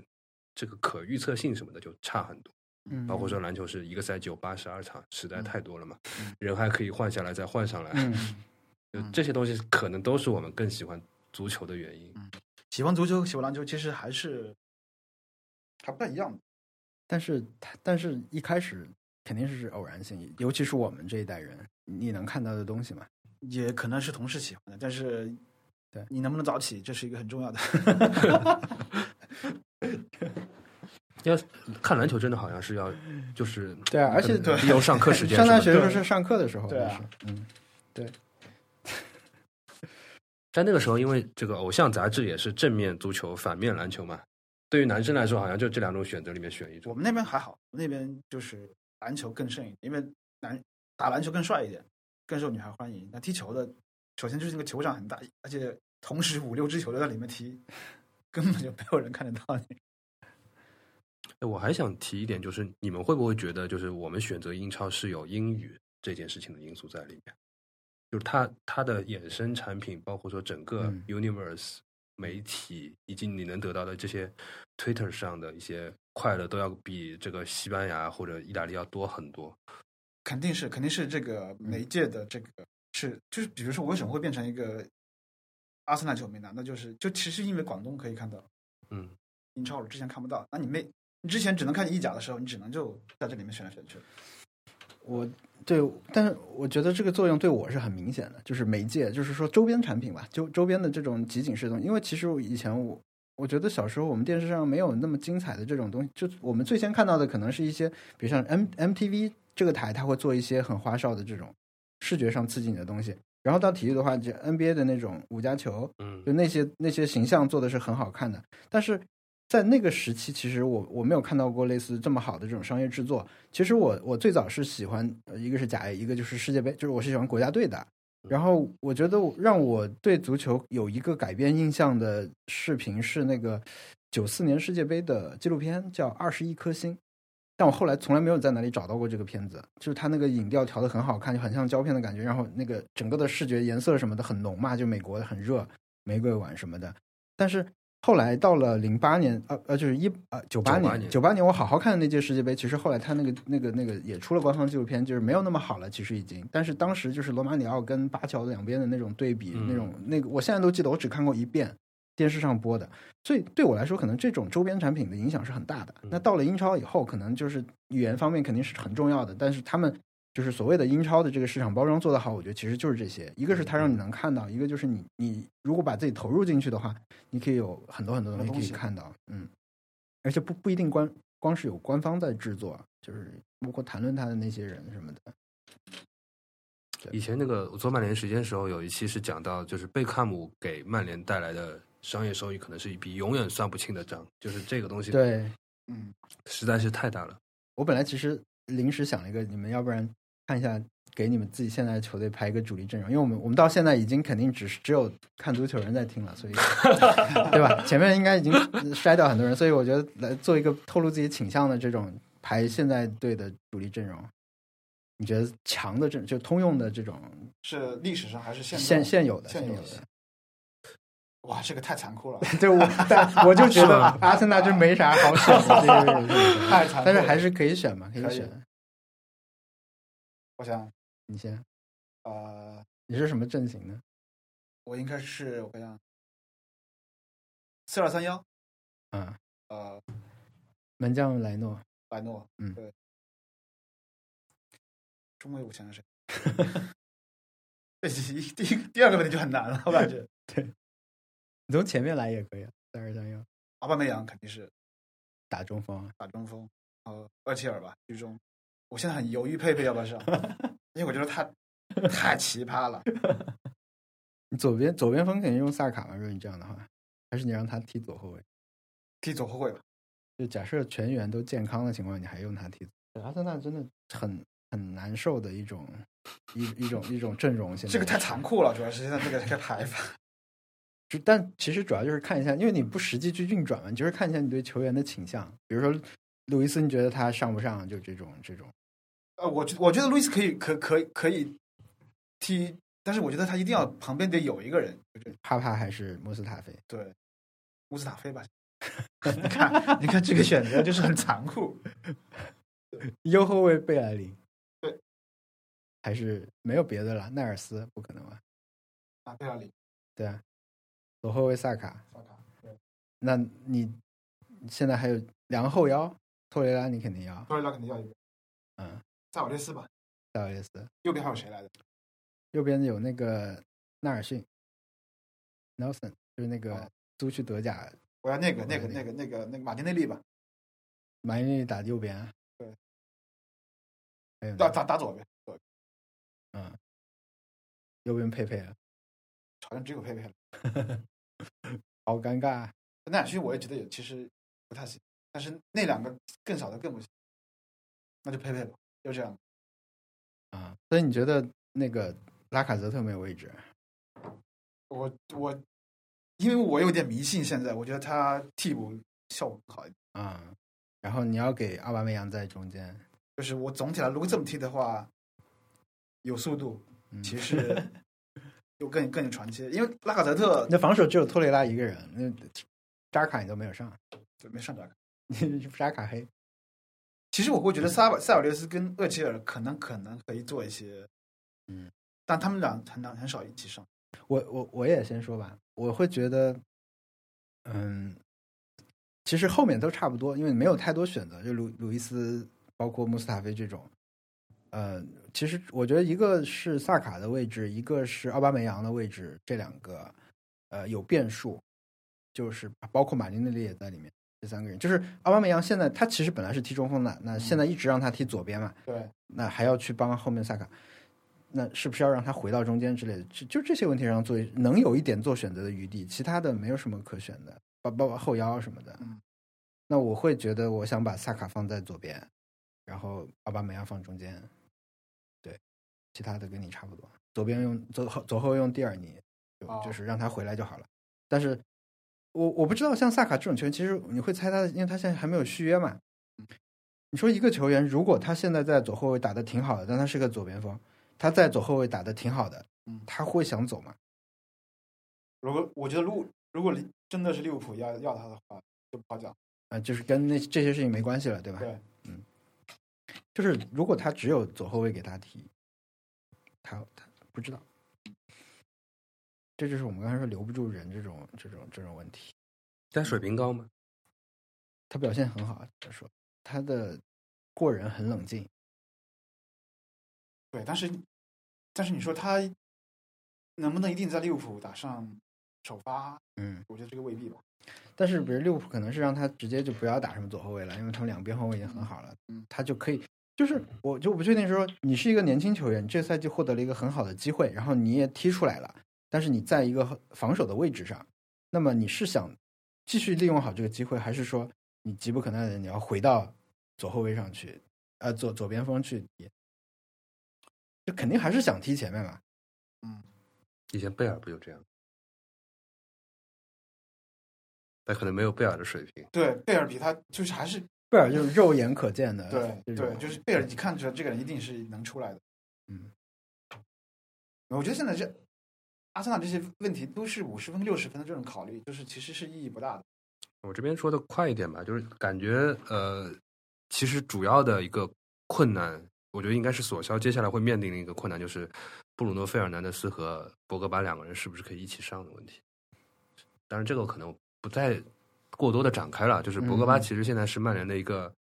这个可预测性什么的就差很多。嗯，包括说篮球是一个赛季有八十二场，实在太多了嘛，人还可以换下来再换上来，嗯。就这些东西可能都是我们更喜欢足球的原因。喜欢足球、喜欢篮球，其实还是还不太一样。但是他，但是一开始肯定是偶然性，尤其是我们这一代人，你能看到的东西嘛。也可能是同事喜欢的，但是对你能不能早起，这是一个很重要的。要看篮球真的好像是要就是对啊，而且利用上课时间 上大学的时候是上课的时候，对啊就是，嗯，在 那个时候，因为这个偶像杂志也是正面足球、反面篮球嘛。对于男生来说，好像就这两种选择里面选一种。我们那边还好，我们那边就是篮球更胜一点，因为男打篮球更帅一点，更受女孩欢迎。那踢球的，首先就是那个球场很大，而且同时五六支球队在里面踢，根本就没有人看得到你。哎我还想提一点，就是你们会不会觉得，就是我们选择英超是有英语这件事情的因素在里面？就是它它的衍生产品，包括说整个嗯 universe、媒体以及你能得到的这些 Twitter 上的一些快乐，都要比这个西班牙或者意大利要多很多。肯定是，肯定是这个媒介的这个是，就是比如说我为什么会变成一个阿森纳球迷呢？那就是就其实因为广东可以看到嗯，英超，我之前看不到。那你没你之前只能看意甲的时候，你只能就在这里面选来选去。我对，但是我觉得这个作用对我是很明显的，就是媒介，就是说周边产品吧，周周边的这种集锦式的东西。因为其实我以前我我觉得小时候我们电视上没有那么精彩的这种东西，就我们最先看到的可能是一些，比如像 M MTV 这个台，它会做一些很花哨的这种视觉上刺激你的东西。然后到体育的话，就 NBA 的那种五加球，嗯就那些那些形象做的是很好看的，但是在那个时期，其实我我没有看到过类似这么好的这种商业制作。其实我我最早是喜欢，呃一个是甲 A，一个就是世界杯，就是我是喜欢国家队的。然后我觉得让我对足球有一个改变印象的视频是那个九四年世界杯的纪录片，叫《二十一颗星》。但我后来从来没有在哪里找到过这个片子，就是它那个影调调的很好看，就很像胶片的感觉，然后那个整个的视觉颜色什么的很浓嘛，就美国很热，玫瑰碗什么的。但是后来到了零八年，呃呃，就是一呃九八98年，年九八年我好好看的那届世界杯，其实后来他那个那个那个也出了官方纪录片，就是没有那么好了，其实已经。但是当时就是罗马里奥跟巴乔两边的那种对比，嗯那种那个，我现在都记得，我只看过一遍。电视上播的，所以对我来说，可能这种周边产品的影响是很大的。那到了英超以后，可能就是语言方面肯定是很重要的，但是他们就是所谓的英超的这个市场包装做得好，我觉得其实就是这些。一个是它让你能看到，一个就是你你如果把自己投入进去的话，你可以有很多很多东西可以看到，嗯，而且不不一定光光是有官方在制作，就是包括谈论他的那些人什么的。以前那个我做曼联时间的时候，有一期是讲到，就是贝克汉姆给曼联带来的商业收益，可能是一笔永远算不清的账，就是这个东西，，对，嗯，实在是太大了。我本来其实临时想了一个，你们要不然看一下，给你们自己现在的球队排一个主力阵容，因为我们我们到现在已经肯定只是只有看足球人在听了，所以 对吧？前面应该已经筛掉很多人，所以我觉得来做一个透露自己倾向的这种排现在队的主力阵容。你觉得强的阵就通用的这种是历史上还是现现现有的现有的？哇，这个太残酷了，对，我但我就觉得阿森纳就没啥好选的，太残酷。但是还是可以选嘛，可以选。我想，你先，呃，你是什么阵型呢？我应该是我想四二三幺，嗯，呃，门将莱诺，莱诺，嗯对。中卫我想想谁？这第第一第二个问题就很难了，我感觉。对你从前面来也可以啊，三二三幺阿巴梅扬肯定是打中锋啊，打中锋，呃，厄齐尔吧，居中。我现在很犹豫佩佩要不要上，因为我觉得他 太奇葩了。你左边左边锋肯定用萨卡嘛，如果你这样的话，还是你让他踢左后卫？踢左后卫吧，就假设全员都健康的情况，你还用他踢？阿森纳真的很很难受的一种一一种一种阵容，现在这个太残酷了，主要是现在这个这个排法。就但其实主要就是看一下，因为你不实际去运转嘛，你就是看一下你对球员的倾向。比如说路易斯，你觉得他上不上？就这种这种，呃，我觉我觉得路易斯可以可可以可以踢，但是我觉得他一定要旁边得有一个人，就是帕帕还是穆斯塔菲？对穆斯塔菲吧。你看，你看这个选择就是很残酷。右后卫贝莱林，对，还是没有别的了。奈尔斯不可能吧？啊，贝莱林，对啊，左后卫萨卡，萨卡，对，那你现在还有两个后腰，托雷拉你肯定要，托雷拉肯定要一个，嗯，塞瓦略斯吧。塞瓦略斯，右边还有谁来着？右边有那个纳尔逊，Nelson，就是那个哦。租去德甲，我要那个那那个那个那个那个马丁内利吧，马丁内利打右边啊，对，打打打左边，左边。嗯，右边佩佩了，好像只有佩佩了。好尴尬啊，奈尔逊我也觉得也其实不太行，但是那两个更少的更不行，那就佩佩吧，就这样。啊，所以你觉得那个拉卡泽特没有位置？我我因为我有点迷信，现在我觉得他替补效果好一点。啊、然后你要给阿巴梅扬在中间，就是我总体来，如果这么踢的话，有速度，嗯其实 又更更有传奇。因为拉卡泽特那防守只有托雷拉一个人，那扎卡你都没有上，对没上场，你 扎卡黑，其实我会觉得萨瓦塞尔略斯跟厄齐尔可能可能可以做一些，嗯，但他们俩很难很少一起上。我我我也先说吧，我会觉得，嗯，其实后面都差不多，因为没有太多选择，就鲁鲁伊斯，包括穆斯塔菲这种，呃，其实我觉得一个是萨卡的位置，一个是奥巴梅扬的位置，这两个呃有变数，就是包括马丁内利也在里面，这三个人，就是奥巴梅扬现在他其实本来是踢中锋的，那现在一直让他踢左边嘛，对，那还要去帮后面萨卡，那是不是要让他回到中间之类的？就就这些问题上做能有一点做选择的余地，其他的没有什么可选的，包包括后腰什么的。嗯，那我会觉得我想把萨卡放在左边，然后奥巴梅扬放中间，对，其他的跟你差不多。左边用左后左后用蒂尔尼，就哦就是让他回来就好了。但是我我不知道像萨卡这种球员，其实你会猜他，因为他现在还没有续约嘛。你说一个球员，如果他现在在左后卫打的挺好的，但他是个左边锋，他在左后卫打的挺好的嗯，他会想走吗？如果我觉得如如果真的是利物浦要要他的话，就不好讲。呃，就是跟那这些事情没关系了，对吧？对，嗯就是如果他只有左后卫给他踢，他他不知道，这就是我们刚才说留不住人这种这种这种问题。但水平高吗？他表现很好，他说他的过人很冷静，对，但是但是你说他能不能一定在利物浦打上首发？嗯，我觉得这个未必吧。但是比如利物浦可能是让他直接就不要打什么左后卫了，因为他们两边后卫已经很好了，嗯他就可以。就是我就不确定说你是一个年轻球员，你这赛季获得了一个很好的机会，然后你也踢出来了，但是你在一个防守的位置上，那么你是想继续利用好这个机会，还是说你急不可耐的你要回到左后卫上去呃左左边锋去踢，就肯定还是想踢前面嘛。嗯以前贝尔不就这样？但可能没有贝尔的水平。对，贝尔比他就是还是贝尔就是肉眼可见的，对对，就是贝尔，你看出来这个人一定是能出来的。嗯，我觉得现在这阿森纳这些问题都是五十分、六十分的这种考虑，就是其实是意义不大的。我这边说的快一点吧，就是感觉呃，其实主要的一个困难，我觉得应该是索肖接下来会面临的一个困难，就是布鲁诺·费尔南德斯和博格巴两个人是不是可以一起上的问题。当然，这个可能不再过多的展开了。就是博格巴嗯其实现在是曼联的一个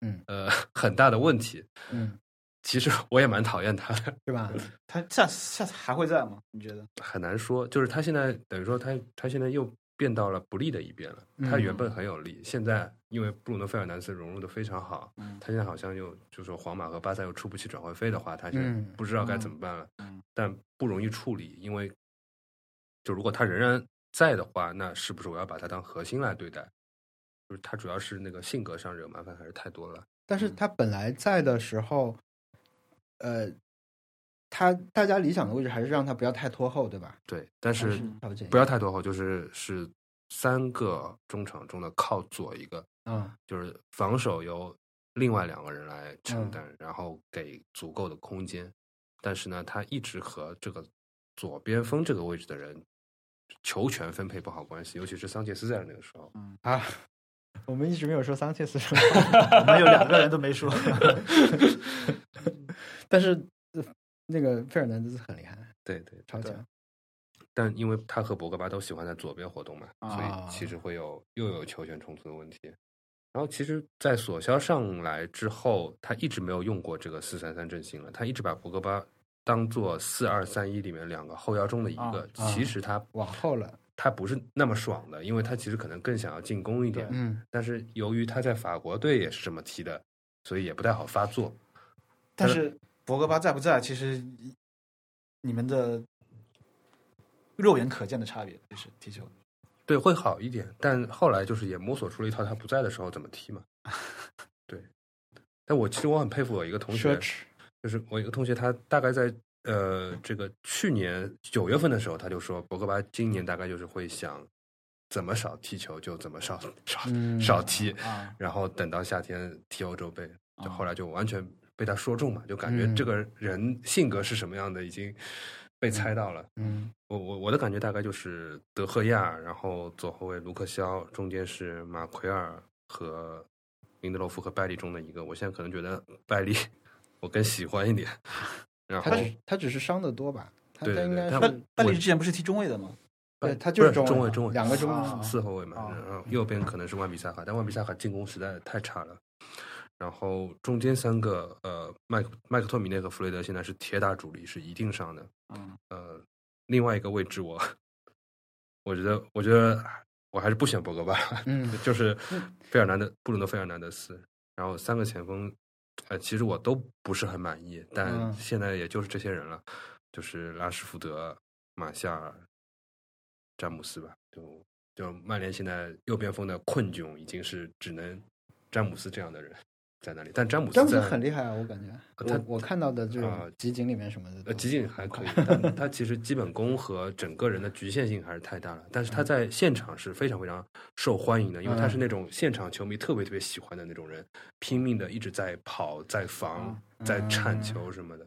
嗯呃 很大的问题。嗯，其实我也蛮讨厌他的，对吧？他下下次还会在吗？你觉得？很难说。就是他现在等于说他他现在又变到了不利的一边了。他原本很有利，现在因为布鲁诺·费尔南斯融入的非常好，嗯他现在好像又就是皇马和巴萨又出不起转会费的话，他现在嗯不知道该怎么办了。嗯但不容易处理，因为就如果他仍然在的话，那是不是我要把他当核心来对待？就是他主要是那个性格上惹麻烦还是太多了。但是他本来在的时候，呃，他大家理想的位置还是让他不要太拖后，对吧？对，但是不要太拖后，就是是三个中场中的靠左一个，嗯，就是防守由另外两个人来承嗯担，然后给足够的空间。但是呢，他一直和这个左边锋这个位置的人球权分配不好关系，尤其是桑切斯在那个时候。嗯啊，我们一直没有说桑切斯说，我们有两个人都没说。但是呃那个费尔南德斯很厉害，对对，超强。但因为他和博格巴都喜欢在左边活动嘛，所啊以其实会有又有球权冲突的问题。然后其实，在索肖上来之后，他一直没有用过这个四三三阵型了，他一直把博格巴当做四二三一里面两个后腰中的一个。其实他往后了，他不是那么爽的，因为他其实可能更想要进攻一点。嗯，但是由于他在法国队也是这么踢的，所以也不太好发作。但是博格巴在不在，其实你们的肉眼可见的差别就是踢球。对，会好一点，但后来就是也摸索出了一套他不在的时候怎么踢嘛。对，但我其实我很佩服我一个同学就是我一个同学，他大概在呃这个去年九月份的时候，他就说博格巴今年大概就是会想怎么少踢球就怎么少少、嗯少踢，啊然后等到夏天踢欧洲杯，就啊后来就完全被他说中嘛，就感觉这个人性格是什么样的已经被猜到了。嗯我我我的感觉大概就是德赫亚，然后左后卫卢克肖，中间是马奎尔和林德洛夫和拜利中的一个。我现在可能觉得拜利 我更喜欢一点。然后他只他只是伤的多吧？他对对他应该对他是拜利之前不是踢中卫的吗？对他就是中卫中中卫，两个中卫啊四后卫嘛，啊然后右边可能是万比萨卡，但万比萨卡进攻实在太差了。然后中间三个呃，麦克麦克托米内和弗雷德现在是铁打主力，是一定上的。嗯，呃，另外一个位置我，我觉得，我觉得我还是不选博格巴，嗯 就是费尔南德布鲁诺费尔南德斯，然后三个前锋，呃，其实我都不是很满意，但嗯。现在也就是这些人了，就是拉什福德、马夏尔、詹姆斯吧，就就曼联现在右边锋的困窘已经是只能詹姆斯这样的人在那里，但詹姆斯詹姆斯很厉害啊，我感觉。他我我看到的这啊种集锦里面什么的，呃，集锦还可以，但他其实基本功和整个人的局限性还是太大了。但是他在现场是非常非常受欢迎的，因为他是那种现场球迷特别特别喜欢的那种人，拼命的一直在跑、在防、在铲球什么的。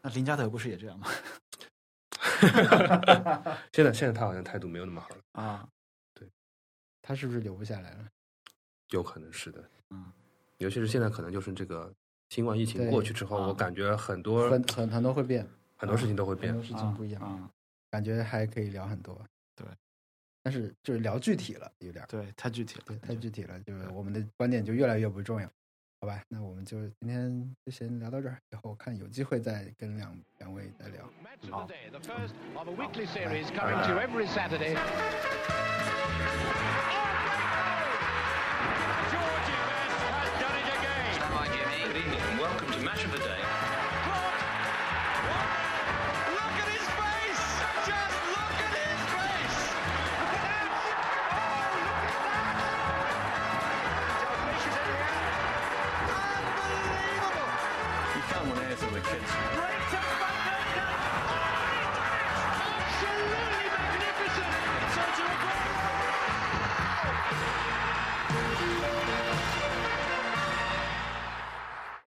那林加德不是也这样吗？现在现在他好像态度没有那么好了，啊，对他是不是留不下来了？有可能是的。嗯，尤其是现在可能就是这个新冠疫情过去之后，啊我感觉很多很很很多会变，很多事情都会变很多。事情不一样，啊，感觉还可以聊很多。对，但是就是聊具体了，有点对，太具体了，对太具体了，就是我们的观点就越来越不重要，好吧？那我们就今天就先聊到这儿，以后看有机会再跟两两位再聊。Match of the Good evening and welcome to Match of the Day.